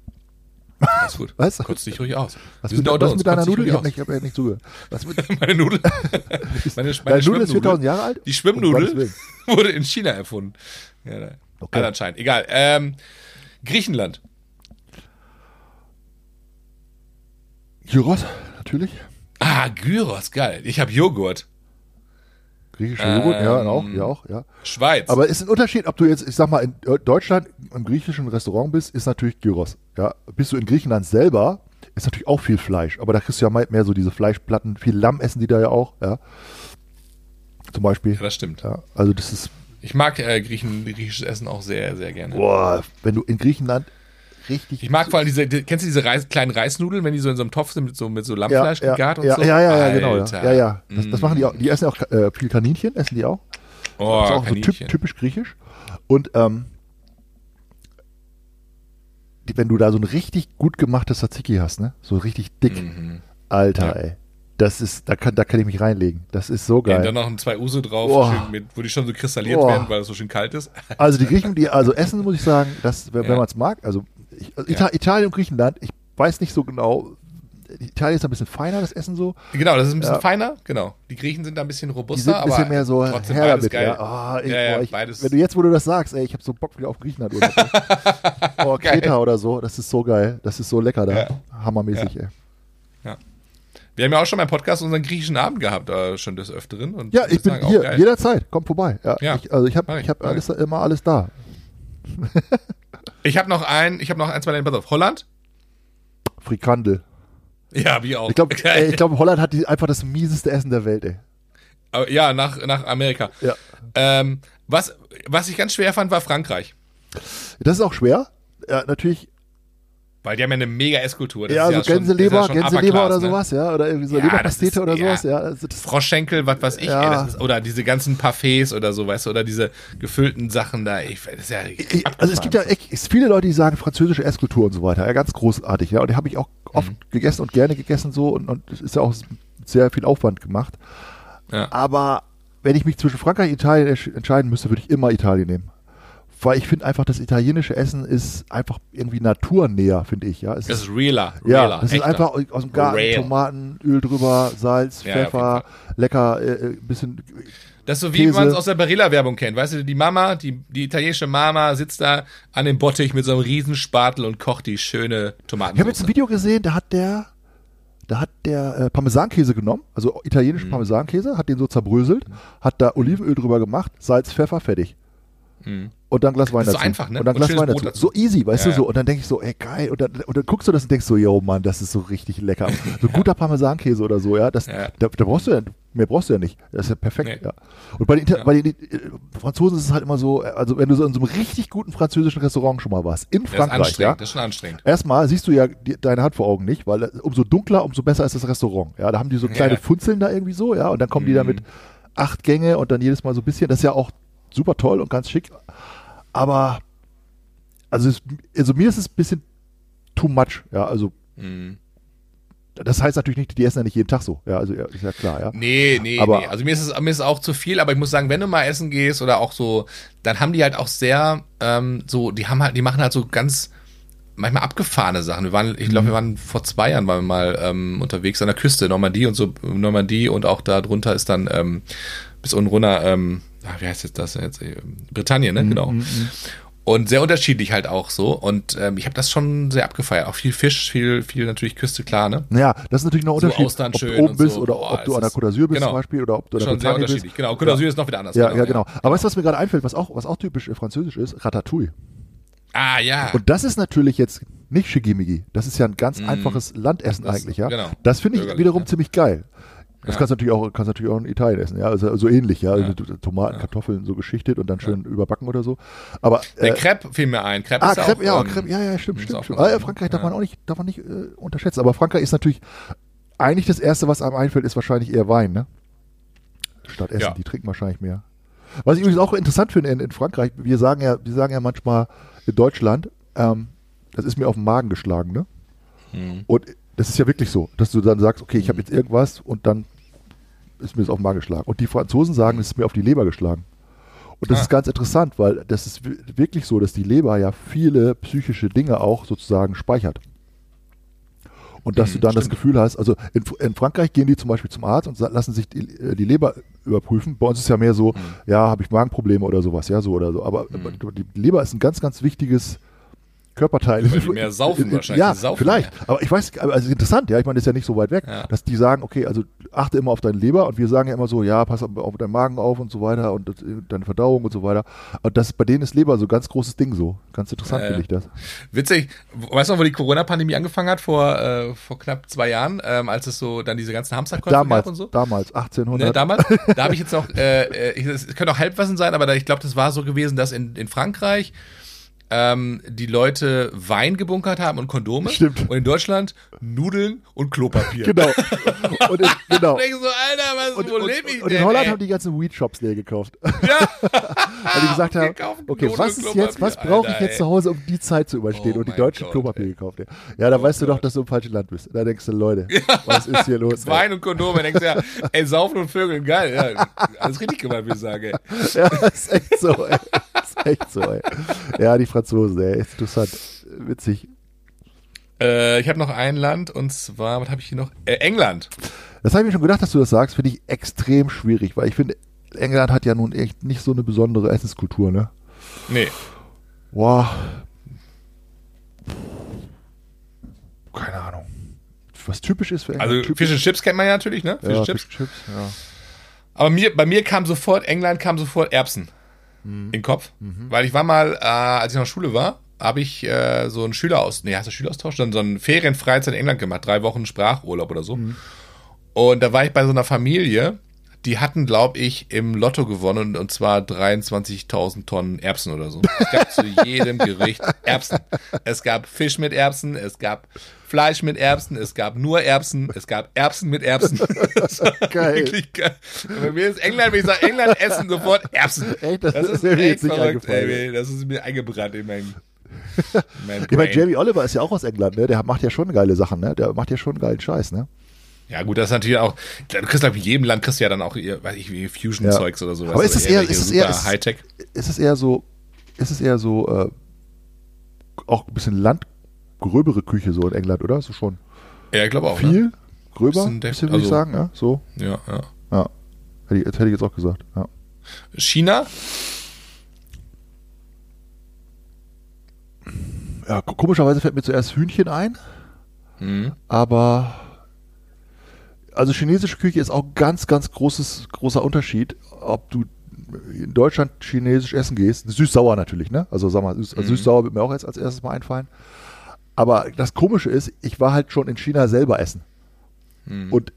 Alles gut. Was? Kotz dich ruhig aus. Was Wir mit, was mit deiner Nudel? Ich habe nicht, ich hab ja nicht zugehört. Was mit. Meine Nudel. meine, deine Nudel ist 4000 Jahre alt? Die Schwimmnudel wurde in China erfunden. Ja, da. Okay. Anscheinend. Egal. Ähm, Griechenland. Gyros, natürlich. Ah, Gyros, geil. Ich habe Joghurt. Griechischer Joghurt, ja, Ähm, auch, ja, auch, ja. Schweiz. Aber es ist ein Unterschied, ob du jetzt, ich sag mal, in Deutschland im griechischen Restaurant bist, ist natürlich Gyros. Ja, bist du in Griechenland selber, ist natürlich auch viel Fleisch. Aber da kriegst du ja mehr so diese Fleischplatten. Viel Lamm essen die da ja auch, ja. Zum Beispiel. ja, das stimmt. Ja, also das ist, Ich mag äh, Griechen, griechisches Essen auch sehr, sehr gerne. boah, wenn du in Griechenland richtig. Ich mag vor allem diese, die, kennst du diese Reis, kleinen Reisnudeln, wenn die so in so einem Topf sind mit so, mit so Lammfleisch ja, gegart und ja, so? ja, ja, ja, genau. Ja, Alter. ja, ja. Das, das Mm. machen die auch. Die essen auch äh, viel Kaninchen, essen die auch. Oh, das ist auch so Kaninchen. typ, typisch griechisch. Und ähm, die, wenn du da so ein richtig gut gemachtes Tzatziki hast, ne? So richtig dick. Mhm. Alter, ey. Das ist, da kann, da kann ich mich reinlegen. Das ist so Ja, geil. und dann noch ein zwei Uso drauf, schön mit, wo die schon so kristalliert Boah. werden, weil es so schön kalt ist. Also die Griechen, die, also Essen muss ich sagen, dass, wenn, Ja. man es mag, also, ich, also Ita Italien und Griechenland, ich weiß nicht so genau, Italien ist ein bisschen feiner, das Essen so. Genau, das ist ein bisschen Ja. feiner, genau. Die Griechen sind da ein bisschen Die robuster, sind ein bisschen aber mehr so trotzdem her damit. geil. Ja. Ah, ey, Ja, ja, boah, ich, beides. wenn du jetzt, wo du das sagst, ey, ich habe so Bock wieder auf Griechenland oder so. oh. Kreta oder so, das ist so geil. Das ist so lecker da. Ja. Hammermäßig, ey. Wir haben ja auch schon beim Podcast unseren griechischen Abend gehabt, äh, schon des Öfteren. Und Ja, ich bin hier, geil. jederzeit. Kommt vorbei. Ja, Ja. Ich, also ich habe hab alles, immer alles da. Ich habe noch ein, ich habe noch ein, zwei, pass auf, Holland? Frikandel. Ja, wie auch. Ich glaube, ich glaube, Holland hat die, einfach das mieseste Essen der Welt, ey. Ja, nach, nach Amerika. Ja. Ähm, was, was ich ganz schwer fand, war Frankreich. Das ist auch schwer. Ja, natürlich, Weil die haben ja eine mega Esskultur. Das ja, so ja schon- Gänseleber, ist ja schon Gänseleber oder ne? sowas, ja, oder irgendwie so Ja, Leberpastete oder sowas, ja. Also Froschschenkel, was weiß ich, ey, ist, oder diese ganzen Parfaits oder so, weißt du, oder diese gefüllten Sachen da. Ich, Ich- also es gibt ja echt viele Leute, die sagen französische Esskultur und so weiter, ja, ganz großartig, ja, und die habe ich auch oft Mhm. gegessen und gerne gegessen so und, und es ist ja auch sehr viel Aufwand gemacht. Aber wenn ich mich zwischen Frankreich und Italien entsch- entscheiden müsste, würde ich immer Italien nehmen. Weil ich finde einfach, das italienische Essen ist einfach irgendwie naturnäher, finde ich, ja. Es Das ist realer. ja, realer, das ist echter. einfach aus dem Garten, Real. Tomaten, Öl drüber, Salz, Ja, ja, Pfeffer, lecker, äh, äh, bisschen Das ist so wie man es aus der Barilla-Werbung kennt. Weißt du, die Mama, die, die italienische Mama sitzt da an dem Bottich mit so einem Riesenspatel und kocht die schöne Tomaten. Ich habe jetzt ein Video gesehen, da hat der, da hat der äh, Parmesankäse genommen, also italienischen Parmesankäse, hat den so zerbröselt, hat da Olivenöl drüber gemacht, Salz, Pfeffer, fertig. Und dann Glas Wein ist so dazu. einfach, ne? Und dann Glas Wein dazu. dazu. So easy, weißt Ja, du so. Und dann denke ich so, ey geil. Und dann, und dann guckst du das und denkst so, yo Mann, das ist so richtig lecker. So guter Parmesankäse oder so, ja. Das, Ja. Da, da brauchst du ja, mehr brauchst du ja nicht. Das ist ja perfekt, Nee. ja. Und bei den, Ja. bei den äh, Franzosen ist es halt immer so, äh, also wenn du so in so einem richtig guten französischen Restaurant schon mal warst, in Das ist Frankreich, anstrengend, ja. das ist schon anstrengend. Erstmal siehst du ja die, deine Hand vor Augen nicht, weil äh, umso dunkler, umso besser ist das Restaurant. Ja, da haben die so kleine. Funzeln da irgendwie so, ja, und dann kommen die da Mhm. mit acht Gänge und dann jedes Mal so ein bisschen. Das ist ja auch super toll und ganz schick. Aber also, es, also mir ist es ein bisschen too much, ja, also Mhm. das heißt natürlich nicht, die essen ja nicht jeden Tag so, ja, also ist ja klar, ja. Nee, nee, Aber- nee. Also mir ist, es, mir ist es auch zu viel, aber ich muss sagen, wenn du mal essen gehst oder auch so, dann haben die halt auch sehr, ähm, so, die haben halt, die machen halt so ganz manchmal abgefahrene Sachen. Wir waren, ich Mhm. glaube, wir waren vor zwei Jahren waren wir mal ähm, unterwegs an der Küste, Normandie und so, Normandie und auch da drunter ist dann ähm, bis unten runter, ähm, ah, wie heißt jetzt das jetzt? Äh, Britannien, Mhm, ne? Genau. Und sehr unterschiedlich halt auch so. Und ähm, ich habe das schon sehr abgefeiert. Auch viel Fisch, viel, viel natürlich Küste, klar, ne? Ja, das ist natürlich noch So Unterschied, Austern ob du oben bist so. oder Boah, ob du an der Côte d'Azur bist genau. zum Beispiel oder ob du an der Schon sehr Bretagne bist. unterschiedlich. Genau, Côte d'Azur ist noch wieder anders. Ja, ja, genau. Aber weißt du, was mir gerade einfällt, was auch, was auch typisch französisch ist? Ratatouille. Ah, ja. Und das ist natürlich jetzt nicht Schickimicki. Das ist ja ein ganz einfaches Landessen Mm. Das- eigentlich, ja. genau. Das finde ich wiederum ja. ziemlich geil. Das Ja. kannst du natürlich auch, kannst natürlich auch in Italien essen, ja. Also so ähnlich, ja. Also Tomaten, Kartoffeln so geschichtet und dann schön überbacken oder so. Aber Der äh, Crepe fiel mir ein. Crepe Ah, ist Crepe, auch, ja, ähm, Crepe, ja, ja, stimmt, stimmt. auch stimmt. Ah, ne? Frankreich darf man auch nicht, darf man nicht äh, unterschätzen. Aber Frankreich ist natürlich, eigentlich das Erste, was einem einfällt, ist wahrscheinlich eher Wein, ne? Statt Essen. Die trinken wahrscheinlich mehr. Was ich übrigens auch interessant finde in, in Frankreich, wir sagen ja, wir sagen ja manchmal in Deutschland, ähm, das ist mir auf den Magen geschlagen, ne? Mhm. Und das ist ja wirklich so, dass du dann sagst, okay, ich habe jetzt irgendwas und dann ist mir das auf den Magen geschlagen. Und die Franzosen sagen, es ist mir auf die Leber geschlagen. Und das Ah. ist ganz interessant, weil das ist wi- wirklich so, dass die Leber ja viele psychische Dinge auch sozusagen speichert. Und dass Mhm, du dann das stimmt. Gefühl hast, also in, in Frankreich gehen die zum Beispiel zum Arzt und lassen sich die, äh, die Leber überprüfen. Bei uns ist ja mehr so, Mhm. ja, habe ich Magenprobleme oder sowas, ja, so oder so. Aber aber die Leber ist ein ganz, ganz wichtiges Körperteil. Weil die mehr saufen wahrscheinlich, Ja, saufen vielleicht. Aber ich weiß, also interessant, ja, ich meine, das ist ja nicht so weit weg, Ja. dass die sagen, okay, also achte immer auf deine Leber und wir sagen ja immer so, ja, pass auf, deinen Magen auf und so weiter und das, deine Verdauung und so weiter. Und das bei denen ist Leber so ein ganz großes Ding so. Ganz interessant Ja, finde ich das. Witzig, weißt du noch, wo die Corona-Pandemie angefangen hat, vor, äh, vor knapp zwei Jahren, ähm, als es so dann diese ganzen Hamsterkäufe Damals, gab und so? damals, 1800. Ne, damals, da habe ich jetzt noch, äh, äh, es könnte auch Halbwissen sein, aber da, ich glaube, das war so gewesen, dass in, in Frankreich ähm, die Leute Wein gebunkert haben und Kondome. Stimmt. Und in Deutschland Nudeln und Klopapier. Genau. Und in, genau. Und so, Alter, was, Und, wo und, lebe ich und denn? in Holland ey? haben die ganzen Weed-Shops leer gekauft. ja. Weil die gesagt haben, okay, Nudeln was ist jetzt, was brauche ich jetzt ey. zu Hause, um die Zeit zu überstehen? Oh und die mein deutsche Gott, Klopapier ey. gekauft. Ja, ja da Oh weißt du doch, Gott. dass du im falschen Land bist. Da denkst du, Leute, was ist hier los? Wein und Kondome. Denkst du ja, ey, saufen und Vögeln, geil. Ja, alles richtig gemacht, würde ich sagen, ey. Ja, ist echt so, ey. Ist echt so, ey. Ja, die Franzosen, ey. Ist interessant. Witzig. Äh, ich habe noch ein Land und zwar, was habe ich hier noch? Äh, England. Das habe ich mir schon gedacht, dass du das sagst. Finde ich extrem schwierig, weil ich finde, England hat ja nun echt nicht so eine besondere Essenskultur, ne? Nee. Boah. Keine Ahnung. Was typisch ist für England? Also typisch, Fish and Chips kennt man ja natürlich, ne? Fish ja, and Chips. Fish Chips, ja. Aber mir, bei mir kam sofort, England kam sofort Erbsen in den Kopf. Weil ich war mal, äh, als ich noch Schule war, habe ich äh, so einen Schüleraus, nee, hast du Schüleraustausch? Dann so einen Ferienfreizeit in England gemacht, drei Wochen Sprachurlaub oder so. Und da war ich bei so einer Familie, die hatten, glaube ich, im Lotto gewonnen und zwar 23.000 Tonnen Erbsen oder so. Es gab zu jedem Gericht Erbsen. Es gab Fisch mit Erbsen, es gab Fleisch mit Erbsen, es gab nur Erbsen, es gab Erbsen mit Erbsen. Das Geil. Wirklich geil. Und bei mir ist England, wenn ich sage England, essen sofort Erbsen. Echt? Das ist mir jetzt nicht eingefallen. ey, Das ist mir eingebrannt in mein, in mein Ich meine. Jamie Oliver ist ja auch aus England, ne? Der macht ja schon geile Sachen, ne? Der macht ja schon geilen Scheiß, ne? Ja, gut, das ist natürlich auch, du kriegst, glaube ich, in jedem Land kriegst du ja dann auch, weiß ich, wie Fusion-Zeugs oder sowas. Aber ist es eher- irgendwelche ist es eher- Hightech? Ist es eher so, ist es eher so, äh, auch ein bisschen landgröbere Küche so in England, oder? So schon Ja, ich glaube auch. Ne? viel gröber, Bisschen bisschen, würde ich also- sagen, ja? So, Ja, ja. ja. Hätte ich, das hätte ich jetzt auch gesagt, ja. China? Ja, ko- komischerweise fällt mir zuerst Hühnchen ein, Mhm. aber also chinesische Küche ist auch ein ganz, ganz großes, großer Unterschied, ob du in Deutschland chinesisch essen gehst. Süß-sauer natürlich, ne? Also sag mal, süß, Mhm. süß-sauer wird mir auch jetzt als erstes mal einfallen. Aber das Komische ist, ich war halt schon in China selber essen. Mhm. Und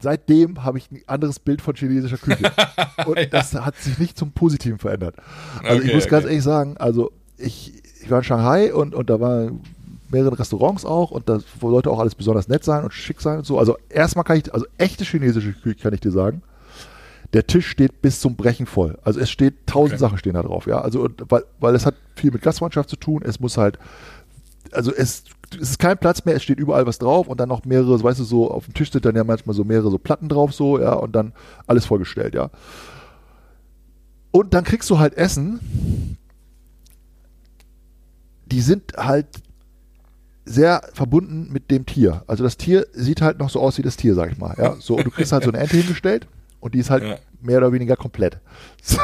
seitdem habe ich ein anderes Bild von chinesischer Küche. Und das hat sich nicht zum Positiven verändert. Also ich Okay, muss ganz okay. ehrlich sagen, also ich, ich war in Shanghai und, und da waren mehrere Restaurants auch und da sollte auch alles besonders nett sein und schick sein und so. Also erstmal kann ich, also echte chinesische Küche kann ich dir sagen, der Tisch steht bis zum Brechen voll. Also es steht, tausend Okay. Sachen stehen da drauf, ja. Also weil, weil es hat viel mit Gastfreundschaft zu tun, es muss halt, also es, es ist kein Platz mehr, es steht überall was drauf und dann noch mehrere, so, weißt du, so auf dem Tisch sind dann ja manchmal so mehrere so Platten drauf, so, ja, und dann alles vollgestellt, ja. Und dann kriegst du halt Essen, die sind halt sehr verbunden mit dem Tier. Also das Tier sieht halt noch so aus wie das Tier, sag ich mal. Ja, so, und du kriegst halt so eine Ente hingestellt und die ist halt Ja. mehr oder weniger komplett. So,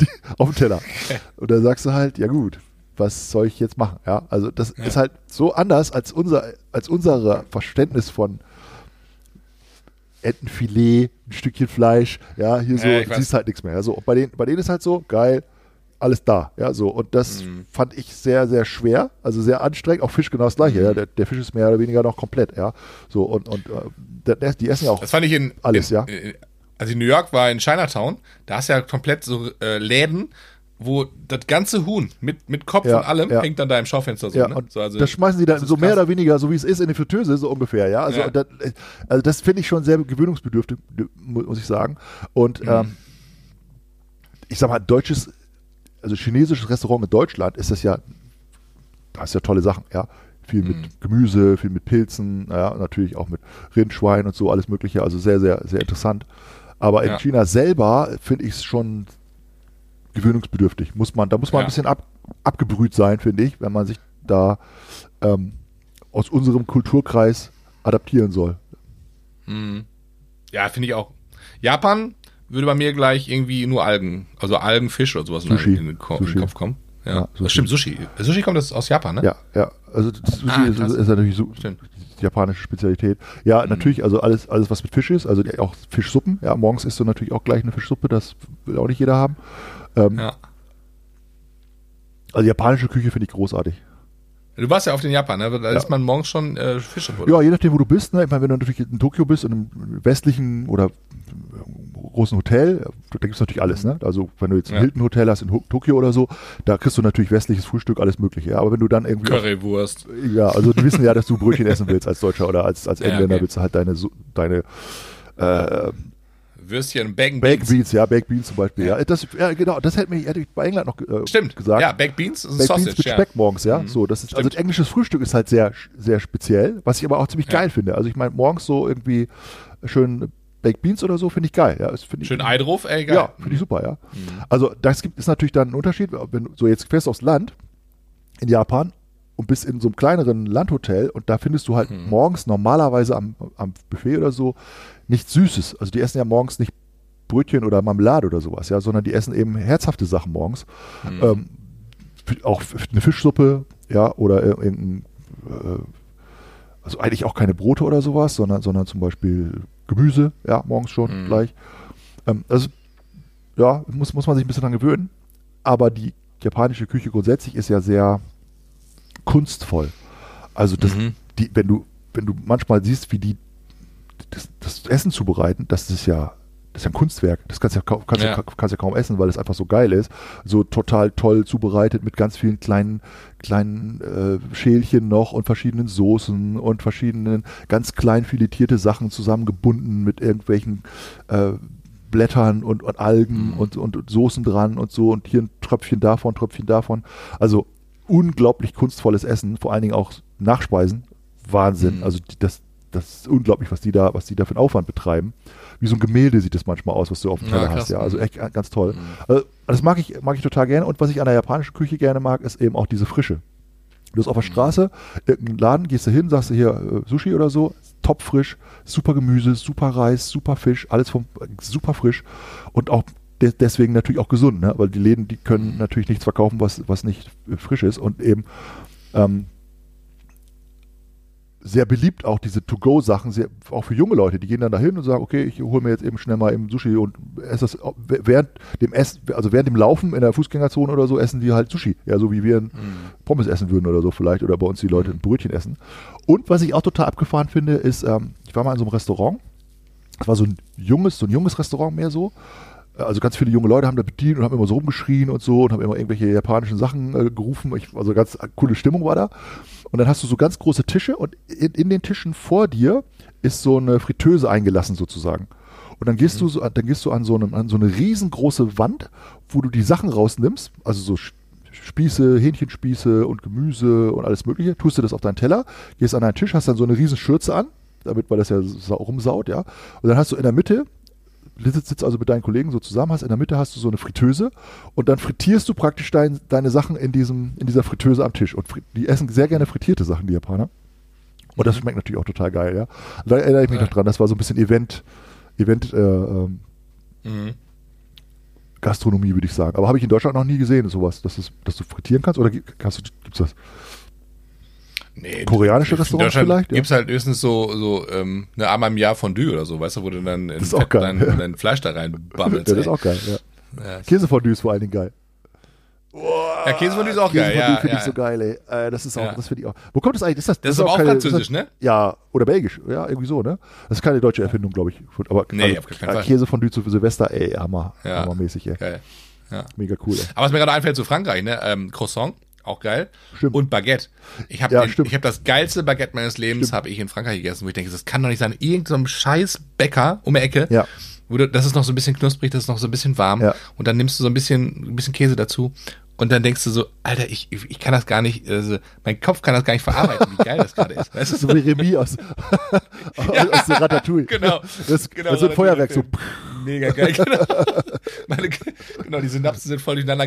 die, auf dem Teller. Und dann sagst du halt, ja gut, was soll ich jetzt machen? Ja, also das Ja. ist halt so anders als unser, als unser Verständnis von Entenfilet, ein Stückchen Fleisch, ja, hier so, Ja, weiß. siehst halt nichts mehr. Ja, so, und bei denen, bei denen ist halt so, geil, alles da, ja, so. Und das Mhm. fand ich sehr, sehr schwer, also sehr anstrengend. Auch Fisch genau das gleiche, Mhm. ja. Der, der Fisch ist mehr oder weniger noch komplett, ja. So, und, und äh, die essen ja auch. Das fand ich in. Alles, in, ja. in- Als ich in New York war, in Chinatown, da hast du ja komplett so äh, Läden, wo das ganze Huhn mit, mit Kopf Ja, und allem ja. hängt dann da im Schaufenster so. Ja, ne? so, also, das schmeißen sie dann ist so mehr krass. oder weniger, so wie es ist, in die Fritteuse, so ungefähr, ja. Also. Das, also das finde ich schon sehr gewöhnungsbedürftig, mu- muss ich sagen. Und Mhm. ähm, ich sag mal, deutsches, also chinesisches Restaurant in Deutschland ist das ja, da ist ja tolle Sachen, ja. Viel mit Mhm. Gemüse, viel mit Pilzen, ja, natürlich auch mit Rindschwein und so, alles Mögliche, also sehr, sehr, sehr interessant. Aber in Ja. China selber finde ich es schon gewöhnungsbedürftig. Muss man, da muss man Ja. ein bisschen ab, abgebrüht sein, finde ich, wenn man sich da ähm, aus unserem Kulturkreis adaptieren soll. Mhm. Ja, finde ich auch. Japan würde bei mir gleich irgendwie nur Algen, also Algen, Fisch oder sowas Sushi. in den, Ko in Sushi. den Kopf kommen. Ja, Ja, das stimmt, Sushi. Sushi kommt das aus Japan, ne? Ja, ja. Also das Sushi Ah, ist, ist natürlich so Stimmt. die japanische Spezialität. Ja, natürlich, also alles, alles, was mit Fisch ist, also auch Fischsuppen. Ja, morgens isst du natürlich auch gleich eine Fischsuppe, das will auch nicht jeder haben. Ähm, Ja. Also japanische Küche finde ich großartig. Du warst ja auf den Japan, ne? Da Ja. isst man morgens schon äh, Fisch und Ja, je nachdem, wo du bist. Ne? Ich meine, wenn du natürlich in Tokio bist und im westlichen oder großen Hotel, da gibt es natürlich alles, ne? Also wenn du jetzt ein Ja. Hilton Hotel hast in Tokio oder so, da kriegst du natürlich westliches Frühstück, alles mögliche. Ja? Aber wenn du dann irgendwie Currywurst. ja, also die wissen ja, dass du Brötchen essen willst als Deutscher oder als, als Ja, Engländer okay. willst du halt deine, deine äh, Würstchen, Bacon Baked Beans. Beans, ja, Baked Beans zum Beispiel. Ja, Ja. das, ja genau, das hätte, mich, hätte ich bei England noch äh, Stimmt. gesagt. Ja, Baked Beans ist ein Baked Sausage. Beans mit ja. Speck morgens, ja. Mhm. So, das ist, also englisches Frühstück ist halt sehr, sehr speziell, was ich aber auch ziemlich Ja. geil finde. Also ich meine, morgens so irgendwie schön Baked Beans oder so finde ich geil. Ja, das ich, Schön Ei drauf, ey, geil. Ja, finde ich super, ja. Mhm. Also das gibt ist natürlich dann ein Unterschied, wenn du so jetzt fährst aufs Land in Japan und bist in so einem kleineren Landhotel und da findest du halt Mhm. morgens normalerweise am, am Buffet oder so nichts Süßes. Also die essen ja morgens nicht Brötchen oder Marmelade oder sowas, ja, sondern die essen eben herzhafte Sachen morgens. Mhm. Ähm, auch eine Fischsuppe, ja, oder ir- irgendein, äh, also eigentlich auch keine Brote oder sowas, sondern, sondern zum Beispiel Gemüse, ja, morgens schon Mhm. gleich. Ähm, also, ja, muss, muss man sich ein bisschen dran gewöhnen. Aber die japanische Küche grundsätzlich ist ja sehr kunstvoll. Also, das, Mhm. die, wenn du, wenn du manchmal siehst, wie die das, das Essen zubereiten, das ist ja, das ist ja ein Kunstwerk. Das kannst du ja, kaum- kannst, Ja. kannst ja kaum essen, weil es einfach so geil ist. So total toll zubereitet mit ganz vielen kleinen, kleinen äh, Schälchen noch und verschiedenen Soßen und verschiedenen ganz klein filetierte Sachen zusammengebunden mit irgendwelchen äh, Blättern und, und Algen Mhm. und, und, und Soßen dran und so und hier ein Tröpfchen davon, Tröpfchen davon. Also unglaublich kunstvolles Essen, vor allen Dingen auch Nachspeisen. Wahnsinn. Mhm. Also das, das ist unglaublich, was die da, was die da für einen Aufwand betreiben. Wie so ein Gemälde sieht es manchmal aus, was du auf dem Ja, Teller krass. hast. Ja, also echt ganz toll. Mhm. Also, das mag ich, mag ich total gerne. Und was ich an der japanischen Küche gerne mag, ist eben auch diese Frische. Du bist auf der Straße, irgendein Laden, gehst du hin, sagst du hier äh, Sushi oder so, topfrisch, super Gemüse, super Reis, super Fisch, alles vom, super frisch und auch de deswegen natürlich auch gesund, ne? weil die Läden, die können natürlich nichts verkaufen, was, was nicht äh, frisch ist und eben ähm, sehr beliebt auch diese To-Go-Sachen, auch für junge Leute, die gehen dann dahin und sagen, okay, ich hole mir jetzt eben schnell mal eben Sushi und esse das während dem Essen, also während dem Laufen in der Fußgängerzone oder so, essen die halt Sushi. Ja, so wie wir ein Pommes essen würden oder so vielleicht oder bei uns die Leute ein Brötchen essen. Und was ich auch total abgefahren finde, ist, ähm, ich war mal in so einem Restaurant, das war so ein junges, so ein junges Restaurant mehr so. Also ganz viele junge Leute haben da bedient und haben immer so rumgeschrien und so und haben immer irgendwelche japanischen Sachen äh, gerufen. Ich, also ganz coole Stimmung war da. Und dann hast du so ganz große Tische und in, in den Tischen vor dir ist so eine Fritteuse eingelassen sozusagen. Und dann gehst du so, dann gehst du an so, einem, an so eine riesengroße Wand, wo du die Sachen rausnimmst, also so Spieße, Hähnchenspieße und Gemüse und alles mögliche, tust du das auf deinen Teller, gehst an deinen Tisch, hast dann so eine riesen Schürze an, damit weil das ja sau- rumsaut, ja. Und dann hast du in der Mitte sitzt, sitzt also mit deinen Kollegen so zusammen, hast in der Mitte hast du so eine Fritteuse und dann frittierst du praktisch dein, deine Sachen in diesem in dieser Fritteuse am Tisch und die essen sehr gerne frittierte Sachen die Japaner und das schmeckt natürlich auch total geil, ja. Da erinnere ich mich Ja. noch dran, das war so ein bisschen Event Event äh, ähm, Mhm. Gastronomie würde ich sagen, aber habe ich in Deutschland noch nie gesehen sowas, dass, es, dass du frittieren kannst oder gi- kannst du gibt's das? Nee, Koreanische Restaurants vielleicht, ja? Gibt's halt höchstens so, so ähm, eine einmal im Jahr Fondue oder so, weißt du, wo du dann in Fett geil. dein, dein Fleisch da reinbammelst. ja, das ist auch geil, ja. Ja. Käsefondue ist vor allen Dingen geil. ja, Käsefondue ist auch geil. Käsefondue Ja, finde ja. ich so geil, ey. Äh, das ist auch, Ja. das finde ich auch. Wo kommt das eigentlich? Ist das, Das ist aber auch keine- französisch, ne? Ja, oder belgisch. Ja, irgendwie so, ne? Das ist keine deutsche Erfindung, glaube ich. Aber Nee, auf keinen Fall. Käsefondue zu Silvester, ey, hammer, Ja. hammermäßig, ey. Geil. Ja. Mega cool, ey. Aber was mir gerade einfällt zu Frankreich, ne? Ähm, Croissant, auch geil. Stimmt. Und Baguette. Ich habe Ja, ich hab das geilste Baguette meines Lebens habe ich in Frankreich gegessen, wo ich denke, das kann doch nicht sein. Irgend so ein scheiß Bäcker um die Ecke. Ja. Wo du, das ist noch so ein bisschen knusprig, das ist noch so ein bisschen warm. Ja. Und dann nimmst du so ein bisschen, ein bisschen Käse dazu. Und dann denkst du so, Alter, ich, ich, kann das gar nicht, also mein Kopf kann das gar nicht verarbeiten, wie geil das gerade ist. Weißt du? So wie Remy aus, aus, aus der Ratatouille. Genau. Das, genau das ist ein Feuerwerk, so. Mega geil, genau. Meine, genau, die Synapsen sind voll durcheinander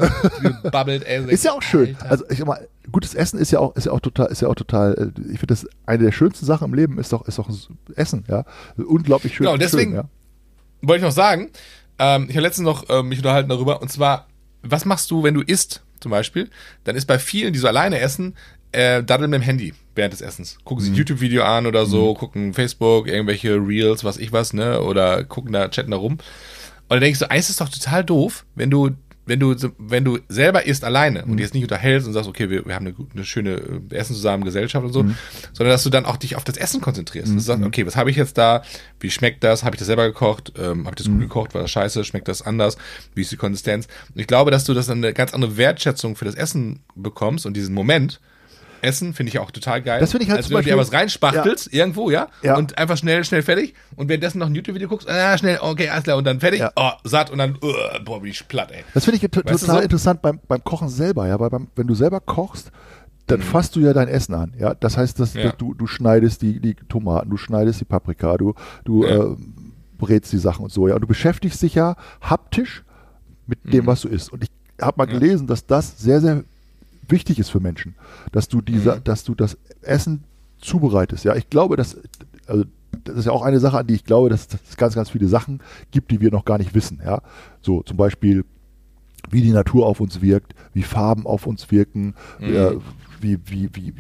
gebabbelt. Ey, Ist ja auch schön. Alter. Also ich mal, gutes Essen ist ja auch, ist ja auch total, ist ja auch total. äh, Ich finde das eine der schönsten Sachen im Leben ist doch, ist doch Essen, ja. Unglaublich schön. Genau, deswegen- schön, ja. wollte ich noch sagen, ähm, ich habe letztens noch ähm, mich unterhalten darüber, und zwar, was machst du, wenn du isst, zum Beispiel? Dann ist bei vielen, die so alleine essen, äh, daddeln mit dem Handy während des Essens. Gucken Mhm. sich ein YouTube-Video an oder so, gucken Facebook, irgendwelche Reels, was ich was, ne? Oder gucken da, chatten da rum. Und dann denkst du, eins ist doch total doof, wenn du wenn du, wenn du selber isst alleine Mhm. und jetzt nicht unterhältst und sagst, okay, wir, wir haben eine, eine schöne äh, Essen zusammen, Gesellschaft und so, Mhm. sondern dass du dann auch dich auf das Essen konzentrierst. Dass du sagst, okay, was habe ich jetzt da? Wie schmeckt das? Habe ich das selber gekocht? Ähm, habe ich das Mhm. gut gekocht? War das scheiße? Schmeckt das anders? Wie ist die Konsistenz? Und ich glaube, dass du das dann eine ganz andere Wertschätzung für das Essen bekommst und diesen Moment. Essen finde ich auch total geil. Das finde ich halt Als zum wenn du dir Beispiel- was reinspachtelst, irgendwo, ja? Ja. Und einfach schnell, schnell fertig. Und währenddessen noch ein YouTube-Video guckst, ah, schnell, okay, alles klar, und dann fertig, Ja. oh, satt und dann, uh, boah, bin ich platt, ey. Das finde ich total so? interessant beim, beim Kochen selber, ja, weil beim, wenn du selber kochst, dann fasst du ja dein Essen an, ja. Das heißt, dass, Mhm. Ja. du, du schneidest die, die Tomaten, du schneidest die Paprika, du, du Ja. äh, brätst die Sachen und so, ja. Und du beschäftigst dich ja haptisch mit Mhm. dem, was du isst. Und ich habe mal gelesen, dass das sehr, sehr wichtig ist für Menschen, dass du diese, Mhm. dass du das Essen zubereitest. Ja, ich glaube, dass also das ist ja auch eine Sache, an die ich glaube, dass es ganz, ganz viele Sachen gibt, die wir noch gar nicht wissen. Ja, so zum Beispiel wie die Natur auf uns wirkt, wie Farben auf uns wirken, Mhm. äh, wie, wie, wie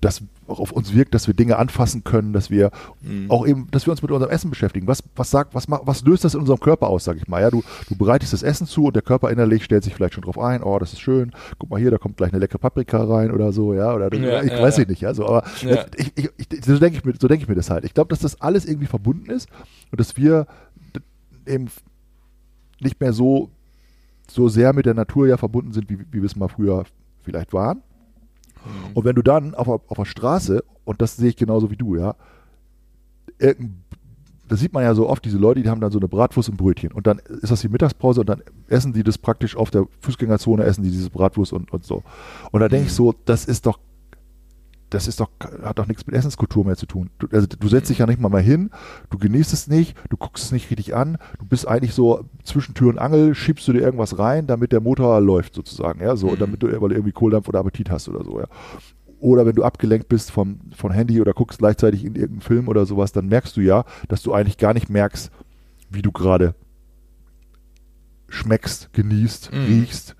das auch auf uns wirkt, dass wir Dinge anfassen können, dass wir Mhm. auch eben, dass wir uns mit unserem Essen beschäftigen. Was, was sagt, was macht, was löst das in unserem Körper aus, sag ich mal? Ja, du, du bereitest das Essen zu und der Körper innerlich stellt sich vielleicht schon drauf ein, oh, das ist schön, guck mal hier, da kommt gleich eine leckere Paprika rein oder so, ja, oder Ja, ich ja, weiß ja. ich nicht, ja, so, aber Ja. ich, ich, ich, so denke ich, mir- so denke ich mir das halt. Ich glaube, dass das alles irgendwie verbunden ist und dass wir eben nicht mehr so, so sehr mit der Natur ja verbunden sind, wie, wie wir es mal früher vielleicht waren. Und wenn du dann auf, der- auf der Straße, und das sehe ich genauso wie du, ja, irgendein, da sieht man ja so oft diese Leute, die haben dann so eine Bratwurst und Brötchen. Und dann ist das die Mittagspause und dann essen die das praktisch auf der Fußgängerzone, essen die diese Bratwurst und, und so. Und da denke ich so, das ist doch, das ist doch, hat doch nichts mit Essenskultur mehr zu tun. Du, also du setzt dich ja nicht mal mal hin, du genießt es nicht, du guckst es nicht richtig an, du bist eigentlich so zwischen Tür und Angel, schiebst du dir irgendwas rein, damit der Motor läuft sozusagen, ja, so, Mhm. damit du, weil du irgendwie Kohldampf oder Appetit hast oder so, ja. Oder wenn du abgelenkt bist vom, von Handy oder guckst gleichzeitig in irgendeinen Film oder sowas, dann merkst du ja, dass du eigentlich gar nicht merkst, wie du gerade schmeckst, genießt, Mhm. riechst,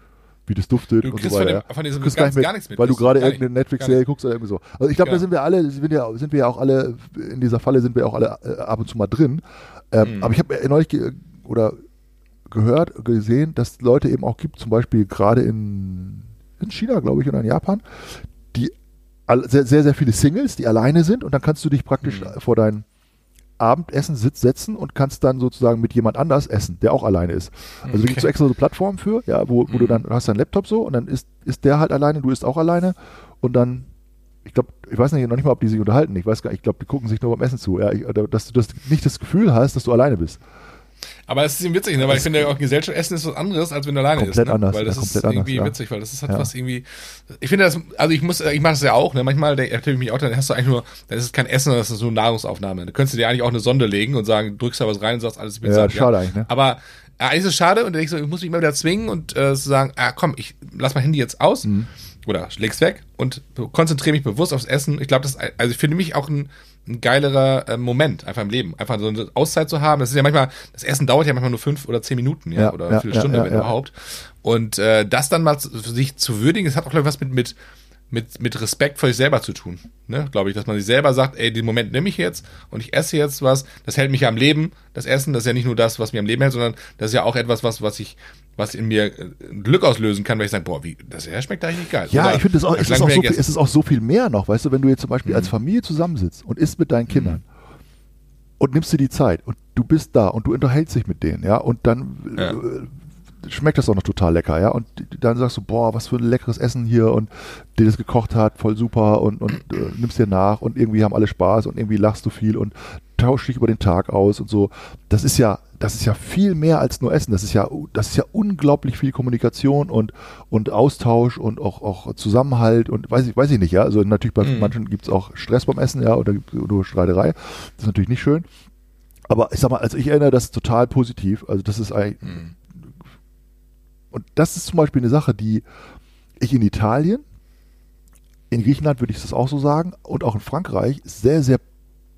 wie das duftet Du und kriegst so von, weiter. dem, von diesem Du gar, gar nichts mit. weil du gerade irgendeine Netflix-Serie guckst oder irgendwie so. Also ich glaube, da Ja. sind wir alle, sind wir, sind wir ja auch alle, in dieser Falle sind wir auch alle äh, ab und zu mal drin. Ähm, Mhm. Aber ich habe neulich ge oder gehört, gesehen, dass es Leute eben auch gibt, zum Beispiel gerade in, in China, glaube ich, oder in Japan, die sehr, sehr, sehr viele Singles, die alleine sind und dann kannst du dich praktisch Mhm. vor dein Abendessen sitz setzen und kannst dann sozusagen mit jemand anders essen, der auch alleine ist. Also da gibt es Okay. extra so Plattformen für, ja, wo, wo du Mhm. dann du hast deinen Laptop so und dann ist, ist der halt alleine, du isst auch alleine und dann ich glaube, ich weiß nicht, noch nicht mal, ob die sich unterhalten. Ich weiß gar nicht, ich glaube, die gucken sich nur beim Essen zu. Ja, ich, dass du das nicht das Gefühl hast, dass du alleine bist. Aber es ist eben witzig, ne? weil ich finde, auch Gesellschaft essen ist was anderes, als wenn du alleine Komplett isst. Ne? anders, Weil das ja, ist irgendwie anders, ja. witzig, weil das ist halt Ja. was irgendwie. Ich finde das, also ich muss, ich mache das ja auch, ne? Manchmal ertappe ich mich auch, dann hast du eigentlich nur, dann ist es kein Essen, das ist nur Nahrungsaufnahme. Da könntest du dir eigentlich auch eine Sonde legen und sagen, drückst da was rein und sagst, alles Ja, bezahlt. schade eigentlich, ne? Aber ja, eigentlich ist es schade und dann denkst du, ich muss mich immer wieder zwingen und äh, zu sagen, ah komm, ich lass mein Handy jetzt aus Mhm. oder leg's weg und konzentriere mich bewusst aufs Essen. Ich glaube, das, also ich finde mich auch ein, ein geilerer äh, Moment einfach im Leben, einfach so eine Auszeit zu haben. Das ist ja manchmal, das Essen dauert ja manchmal nur fünf oder zehn Minuten, ja, Ja, oder ja, eine Viertelstunde, ja, wenn überhaupt. Und äh, das dann mal zu, für sich zu würdigen, das hat auch glaube ich was mit mit mit, mit Respekt vor sich selber zu tun. Ne? Glaube ich, dass man sich selber sagt, ey, den Moment nehme ich jetzt und ich esse jetzt was, das hält mich ja am Leben, das Essen, das ist ja nicht nur das, was mich am Leben hält, sondern das ist ja auch etwas, was, was ich, was in mir äh, Glück auslösen kann, weil ich sage, boah, wie, das schmeckt eigentlich geil. Ja, Oder ich finde, es, ist auch so viel, es ist auch so viel mehr noch. Weißt du, wenn du jetzt zum Beispiel Mhm. als Familie zusammensitzt und isst mit deinen Kindern und nimmst dir die Zeit und du bist da und du unterhältst dich mit denen, ja, und dann Ja. Schmeckt das auch noch total lecker, ja, und dann sagst du, boah, was für ein leckeres Essen hier und der das gekocht hat, voll super und, und äh, nimmst dir nach und irgendwie haben alle Spaß und irgendwie lachst du viel und tauschst dich über den Tag aus und so. Das ist ja, das ist ja viel mehr als nur Essen. Das ist ja, das ist ja unglaublich viel Kommunikation und, und Austausch und auch, auch Zusammenhalt und weiß ich, weiß ich nicht, ja. Also natürlich bei Mhm. manchen gibt es auch Stress beim Essen, ja, oder nur Streiterei. Das ist natürlich nicht schön. Aber ich sag mal, also ich erinnere das total positiv. Also das ist eigentlich, Mhm. Und das ist zum Beispiel eine Sache, die ich in Italien, in Griechenland würde ich das auch so sagen, und auch in Frankreich sehr, sehr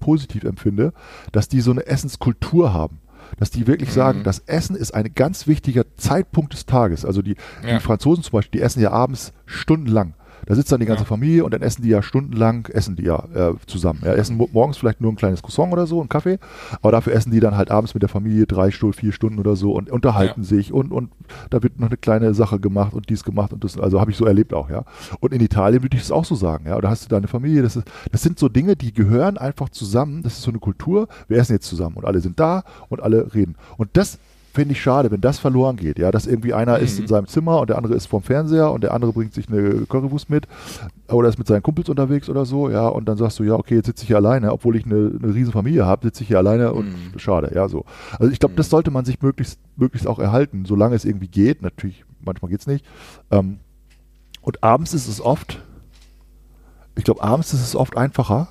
positiv empfinde, dass die so eine Essenskultur haben. Dass die wirklich Mhm. sagen, das Essen ist ein ganz wichtiger Zeitpunkt des Tages. Also die, Ja. die Franzosen zum Beispiel, die essen ja abends stundenlang. Da sitzt dann die ganze Familie und dann essen die ja stundenlang, essen die ja äh, zusammen. Ja, essen mo- morgens vielleicht nur ein kleines Croissant oder so, einen Kaffee, aber dafür essen die dann halt abends mit der Familie drei Stunden, vier Stunden oder so und unterhalten Ja. sich und, und da wird noch eine kleine Sache gemacht und dies gemacht und das, also habe ich so erlebt auch, ja. Und in Italien würde ich das auch so sagen, ja. Da hast du deine Familie, das ist, das sind so Dinge, die gehören einfach zusammen, das ist so eine Kultur, wir essen jetzt zusammen und alle sind da und alle reden. Und das finde ich schade, wenn das verloren geht, ja, dass irgendwie einer ist in seinem Zimmer und der andere ist vorm Fernseher und der andere bringt sich eine Currywurst mit oder ist mit seinen Kumpels unterwegs oder so, ja, und dann sagst du, ja, okay, jetzt sitze ich hier alleine, obwohl ich eine, eine riesen Familie habe, sitze ich hier alleine und schade, ja, so. Also ich glaube, das sollte man sich möglichst, möglichst auch erhalten, solange es irgendwie geht, natürlich, manchmal geht's nicht. Ähm, und abends ist es oft, ich glaube, abends ist es oft einfacher,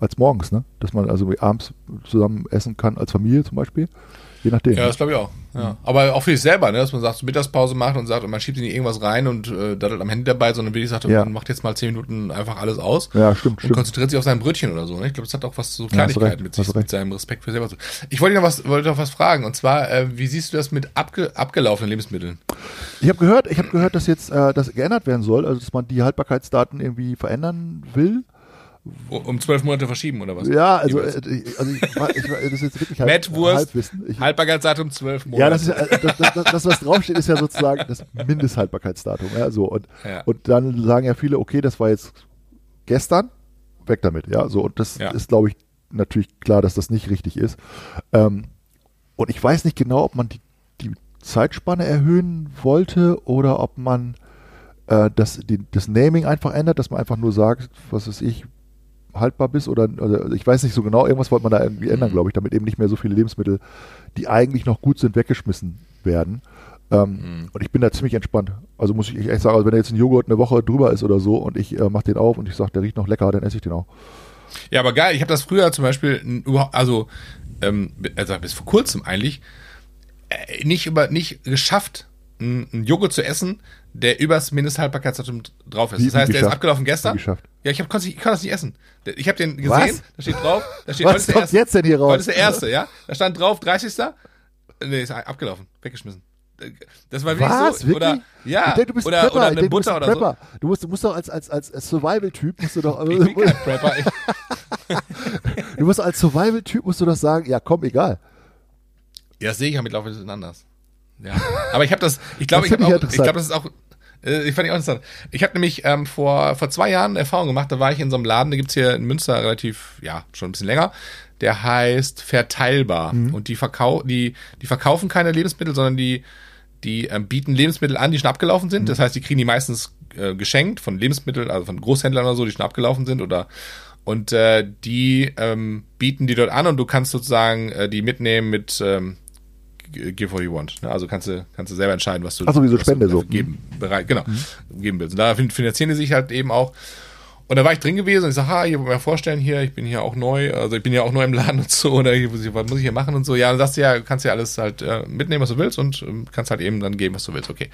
als morgens, ne? Dass man also abends zusammen essen kann, als Familie zum Beispiel. Je nachdem. Ja, das glaube ich auch. Ja. Aber auch für sich selber, ne? dass man sagt, so Mittagspause macht und sagt, und man schiebt nicht irgendwas rein und äh, daddelt am Handy dabei, sondern wirklich sagt, Ja. man macht jetzt mal zehn Minuten einfach alles aus ja, stimmt, und stimmt. konzentriert sich auf sein Brötchen oder so. Ne? Ich glaube, das hat auch was so Kleinigkeiten recht, mit sich, mit seinem Respekt für selber zu. Ich wollte noch was, wollte noch was fragen und zwar, äh, wie siehst du das mit abge, abgelaufenen Lebensmitteln? Ich habe gehört, ich habe gehört, dass jetzt äh, das geändert werden soll, also dass man die Haltbarkeitsdaten irgendwie verändern will. Um zwölf Monate verschieben oder was? Ja, also, äh, ich- also ich, ich, das ist jetzt wirklich Mettwurst, Halbwissen. Ich, Haltbarkeitsdatum zwölf Monate. ja, das ist äh, das, das, das, das, was draufsteht, ist ja sozusagen das Mindesthaltbarkeitsdatum. Ja, so und Ja. und dann sagen ja viele, okay, das war jetzt gestern, weg damit. Ja, so und das Ja. ist, glaube ich, natürlich klar, dass das nicht richtig ist. Ähm, und ich weiß nicht genau, ob man die, die Zeitspanne erhöhen wollte oder ob man äh, das, die, das Naming einfach ändert, dass man einfach nur sagt, was weiß ich, haltbar bist oder, oder ich weiß nicht so genau, irgendwas wollte man da irgendwie ändern, Mhm. glaube ich, damit eben nicht mehr so viele Lebensmittel, die eigentlich noch gut sind, weggeschmissen werden. Ähm, Mhm. Und ich bin da ziemlich entspannt. Also muss ich echt sagen, also wenn da jetzt ein Joghurt eine Woche drüber ist oder so und ich äh, mache den auf und ich sage, der riecht noch lecker, dann esse ich den auch. Ja, aber geil. Ich habe das früher zum Beispiel also, ähm, also bis vor kurzem eigentlich äh, nicht über nicht geschafft, einen Joghurt zu essen, der übers Mindesthaltbarkeitsdatum drauf ist. Wie- das heißt, der ist abgelaufen gestern. Wie geschafft? Ja, ich, hab, konnte, ich kann das nicht essen. Ich habe den gesehen, Was? da steht drauf, da steht Was kommt erste, jetzt denn hier raus? Heute ist der erste, ja? Da stand drauf 30. Nee, ist abgelaufen, weggeschmissen. Das war wirklich Was? so. Wirklich? Oder, ja, ich denke, du bist oder, ein Prepper. oder eine denke, du bist Butter oder so. Prepper. Du musst, du musst doch als, als, als, Survival-Typ musst du doch, Ich bin kein Prepper. Du musst als Survival-Typ musst du doch sagen, ja komm, egal. Ja, das sehe ich ja mittlerweile ein bisschen anders. Ja. Aber ich habe das, ich glaube, Das ich ich ich glaube, das ist auch, ich fand ich auch interessant. Ich habe nämlich ähm, vor, vor zwei Jahren Erfahrung gemacht, da war ich in so einem Laden, der gibt's hier in Münster relativ, ja, schon ein bisschen länger. Der heißt Verteilbar. Mhm. Und die, verkau die, die verkaufen keine Lebensmittel, sondern die, die ähm, bieten Lebensmittel an, die schon abgelaufen Mhm. sind. Das heißt, die kriegen die meistens äh, geschenkt von Lebensmitteln, also von Großhändlern oder so, die schon abgelaufen sind oder und äh, die ähm, bieten die dort an und du kannst sozusagen äh, die mitnehmen mit ähm, give what you want. Ne? Also kannst du, kannst du selber entscheiden, was du, Ach so, wie so Spende so. geben, bereit, genau, geben willst. Und da fin- finanzieren die sich halt eben auch. Und da war ich drin gewesen und ich sag, ha, hier wollte mir vorstellen, hier, ich bin hier auch neu, also ich bin ja auch neu im Laden und so, oder hier, was muss ich hier machen und so. Ja, dann sagst du ja, kannst ja alles halt äh, mitnehmen, was du willst und ähm, kannst halt eben dann geben, was du willst, okay.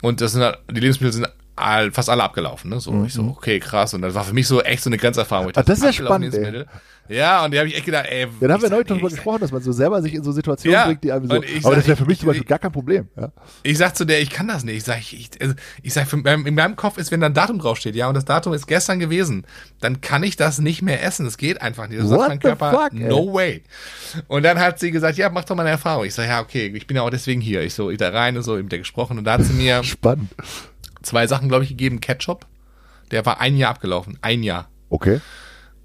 Und das sind halt, die Lebensmittel sind all, fast alle abgelaufen, ne? So, ich so, okay, krass. Und das war für mich so echt so eine Grenzerfahrung. ich Mhm. Ah, das ist ja spannend, ey. Ja, und da habe ich echt gedacht, ey. Ja, da haben wir neulich ey, darüber gesprochen, dass man so selber sich in so Situationen Ja, bringt, die einem so. Aber das sag, wäre für mich ich- zum Beispiel ich- gar kein Problem. Ja? Ich sag zu der, ich kann das nicht. Ich sag, ich, also, ich sag, für, in meinem Kopf ist, wenn da ein Datum draufsteht, ja, und das Datum ist gestern gewesen, dann kann ich das nicht mehr essen. Das geht einfach nicht. Das sagt What mein the Körper, fuck, ey? no way. Und dann hat sie gesagt, ja, mach doch mal eine Erfahrung. Ich sag, ja, okay, ich bin ja auch deswegen hier. Ich so, ich da rein und so, mit der gesprochen. Und da hat sie mir Spannend. Zwei Sachen, glaube ich, gegeben. Ketchup. Der war ein Jahr abgelaufen. Ein Jahr. Okay.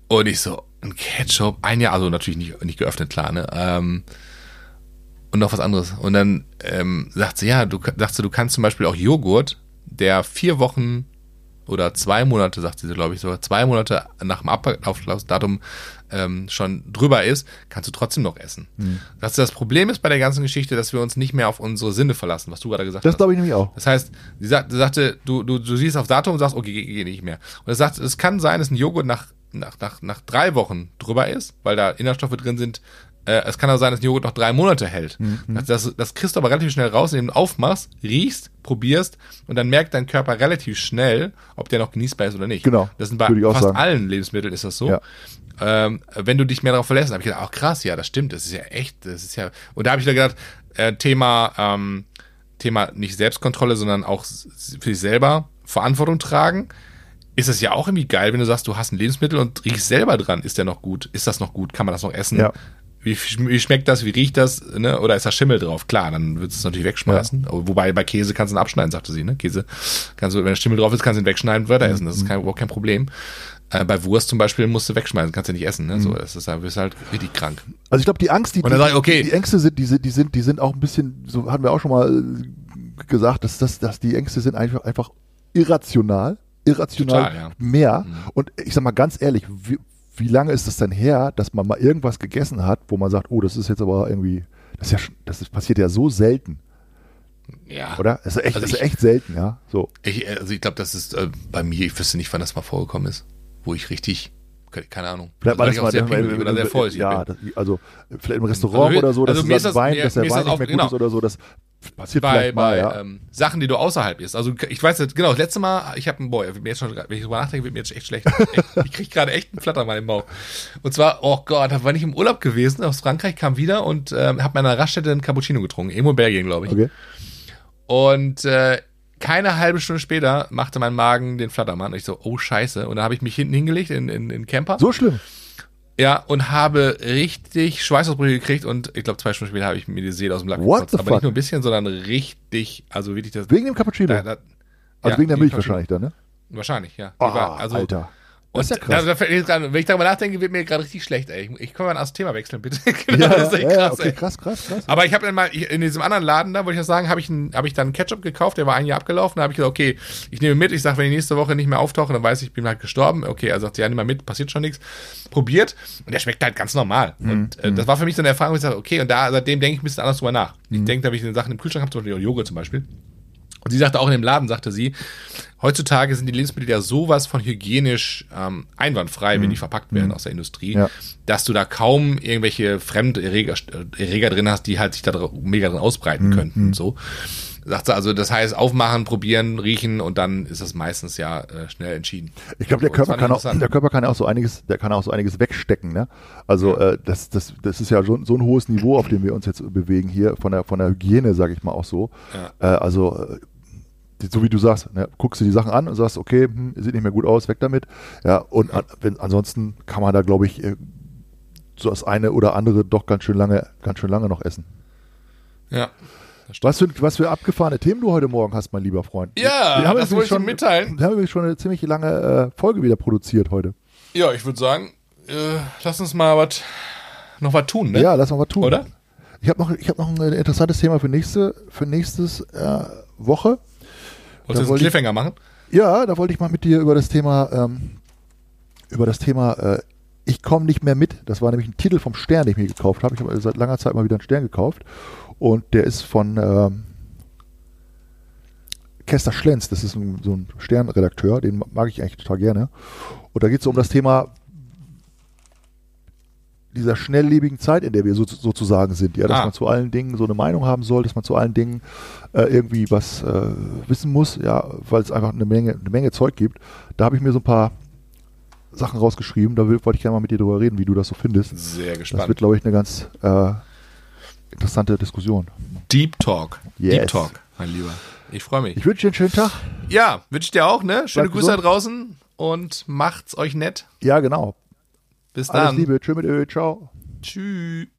Und ich so, ein Ketchup, ein Jahr, also natürlich nicht, nicht geöffnet, klar, ne? Ähm, und noch was anderes. Und dann ähm, sagt sie, ja, du sagst du, du kannst zum Beispiel auch Joghurt, der vier Wochen oder zwei Monate, sagt sie, glaube ich, so, zwei Monate nach dem Ablaufdatum ähm, schon drüber ist, kannst du trotzdem noch essen. Das, das Problem ist bei der ganzen Geschichte, dass wir uns nicht mehr auf unsere Sinne verlassen, was du gerade gesagt Das hast. glaube ich nämlich auch. Das heißt, sie, sagt, sagte, du, du, du siehst auf Datum und sagst, okay, geht nicht mehr. Und er sagt, es kann sein, dass ein Joghurt nach, nach, nach, nach drei Wochen drüber ist, weil da Inhaltsstoffe drin sind. Äh, es kann auch sein, dass ein Joghurt noch drei Monate hält. Das, das, das kriegst du aber relativ schnell raus, indem du aufmachst, riechst, probierst und dann merkt dein Körper relativ schnell, ob der noch genießbar ist oder nicht. Genau, Das sind bei fast sagen. allen Lebensmitteln ist das so. Ja. Ähm, wenn du dich mehr darauf verlässt, habe ich gedacht, ach krass, ja, das stimmt, das ist ja echt, das ist ja. Und da habe ich da gedacht, äh, Thema, ähm, Thema nicht Selbstkontrolle, sondern auch für sich selber Verantwortung tragen, ist es ja auch irgendwie geil, wenn du sagst, du hast ein Lebensmittel und riechst selber dran. Ist der noch gut? Ist das noch gut? Kann man das noch essen? Ja. Wie, wie schmeckt das? Wie riecht das? Ne? Oder ist da Schimmel drauf? Klar, dann würdest du es natürlich wegschmeißen. Wobei bei Käse kannst du ihn abschneiden, sagte sie. Ne? Käse kannst du, wenn da Schimmel drauf ist, kannst du ihn wegschneiden und weiter essen. Das ist kein, überhaupt kein Problem. Äh, bei Wurst zum Beispiel musst du wegschmeißen, kannst du nicht essen. Ne? So, das ist, da wirst du halt richtig krank. Also ich glaube, die Angst, die, sag ich, okay. die, die Ängste sind, die sind, die sind, die sind auch ein bisschen, so hatten wir auch schon mal äh, gesagt, dass, dass, dass die Ängste sind einfach, einfach irrational, irrational Total, ja. mehr. Und ich sag mal ganz ehrlich, wie, wie lange ist es denn her, dass man mal irgendwas gegessen hat, wo man sagt, oh, das ist jetzt aber irgendwie, das ist ja, das passiert ja so selten, Ja. oder? Das ist echt, Also das ist ich- echt selten, ja. So. Ich, also ich glaube, das ist äh, bei mir, ich wüsste nicht, wann das mal vorgekommen ist, wo ich richtig, ke- keine Ahnung, Vielleicht war das mal sehr der- pingelig oder sehr voll Ja, das, also vielleicht im Restaurant Also, oder so, dass also das- Wein, mir- dass der Wein das nicht mehr gut genau. ist oder so, das passiert bei, mal, bei ja. ähm, Sachen, die du außerhalb isst. Also ich weiß jetzt, genau, das letzte Mal, ich habe einen Boy, mir jetzt schon, wenn ich drüber nachdenke, wird mir jetzt echt schlecht. Echt, ich krieg gerade echt einen Flatter mal im Bauch. Und zwar, oh Gott, da war ich im Urlaub gewesen, aus Frankreich, kam wieder und ähm, habe meiner Raststätte einen Cappuccino getrunken, irgendwo in Belgien, glaube ich. Okay. Und äh, keine halbe Stunde später machte mein Magen den Flattermann. Und ich so, oh Scheiße. Und dann habe ich mich hinten hingelegt in, in, in Camper. So schlimm. Ja, und habe richtig Schweißausbrüche gekriegt und ich glaube, zwei Stunden später habe ich mir die Seele aus dem Lack What the Aber fuck? nicht nur ein bisschen, sondern richtig, also wirklich das. Wegen dem Cappuccino. da, da, also ja, wegen der Milch wahrscheinlich dann, ne? Wahrscheinlich, ja. Ah, war- also, Alter. Und Das ist ja krass. Da, da jetzt gerade, wenn ich darüber nachdenke, wird mir gerade richtig schlecht, ey. Ich, ich kann mal das Thema wechseln, bitte. genau, Ja, das ist ja, echt ja, krass, okay, ey. krass, krass, krass. Aber ich habe dann mal ich- in diesem anderen Laden da, wollte ich das sagen, habe ich, ein- hab ich dann Ketchup gekauft, der war ein Jahr abgelaufen. Da habe ich gesagt, okay, ich nehme mit. Ich sage, wenn ich nächste Woche nicht mehr auftauche, dann weiß ich, ich bin halt gestorben. Okay, er sagt, ja, nimm mal mit, passiert schon nichts. Probiert und der schmeckt halt ganz normal. Mhm, Und äh, das war für mich so eine Erfahrung, wo ich sage, okay, und da seitdem denke ich ein bisschen anders drüber nach. Mhm. Ich denke, da habe ich eine Sachen im Kühlschrank habe, zum Beispiel Joghurt zum Beispiel. Und sie sagte auch in dem Laden, sagte sie, heutzutage sind die Lebensmittel ja sowas von hygienisch ähm, einwandfrei, wenn die verpackt werden aus der Industrie, Mhm. Ja. dass du da kaum irgendwelche Fremderreger Erreger drin hast, die halt sich da mega drin ausbreiten Mhm. könnten und so. Sagt sie, also das heißt aufmachen, probieren, riechen und dann ist das meistens ja äh, schnell entschieden. Ich glaube, der Körper kann auch, der Körper kann ja auch so einiges, der kann auch so einiges wegstecken, ne? Also äh, das, das, das ist ja so, so ein hohes Niveau, auf dem wir uns jetzt bewegen hier von der von der Hygiene, sage ich mal auch so. Äh, also äh, so wie du sagst, ne, guckst du die Sachen an und sagst, okay, hm, sieht nicht mehr gut aus, weg damit. Ja, und an, wenn, ansonsten kann man da, glaube ich, äh, so das eine oder andere doch ganz schön lange, ganz schön lange noch essen. Ja. Was für, was für abgefahrene Themen du heute Morgen hast, mein lieber Freund. Ja, Wir haben das wollte ich schon mitteilen. Wir haben schon eine ziemlich lange äh, Folge wieder produziert heute. Ja, ich würde sagen, äh, lass uns mal was noch was tun, ne? Ja, lass mal was tun. Oder? Ich habe noch, ich hab noch ein interessantes Thema für nächste, für nächstes äh, Woche. Wolltest du einen wollte ich- Cliffhanger machen? Ja, da wollte ich mal mit dir über das Thema, ähm, über das Thema, äh, ich komme nicht mehr mit. Das war nämlich ein Titel vom Stern, den ich mir gekauft habe. Ich habe seit langer Zeit mal wieder einen Stern gekauft. Und der ist von ähm, Kester Schlenz, das ist ein, so ein Sternredakteur, den mag ich eigentlich total gerne. Und da geht es um das Thema dieser schnelllebigen Zeit, in der wir so, sozusagen sind, ja, dass Ah. man zu allen Dingen so eine Meinung haben soll, dass man zu allen Dingen äh, irgendwie was äh, wissen muss, ja, weil es einfach eine Menge, eine Menge Zeug gibt. Da habe ich mir so ein paar Sachen rausgeschrieben, da will, wollte ich gerne mal mit dir drüber reden, wie du das so findest. Sehr Das gespannt. wird, glaube ich, eine ganz äh, interessante Diskussion. Deep Talk. Yes. Deep Talk, mein Lieber. Ich freue mich. Ich wünsche dir einen schönen Tag. Ja, wünsche ich dir auch, ne? Schöne Bleib Grüße da draußen und macht's euch nett. Ja, genau. Bis Alles dann. Liebe. Tschö mit Ö. Ciao. Tschüss.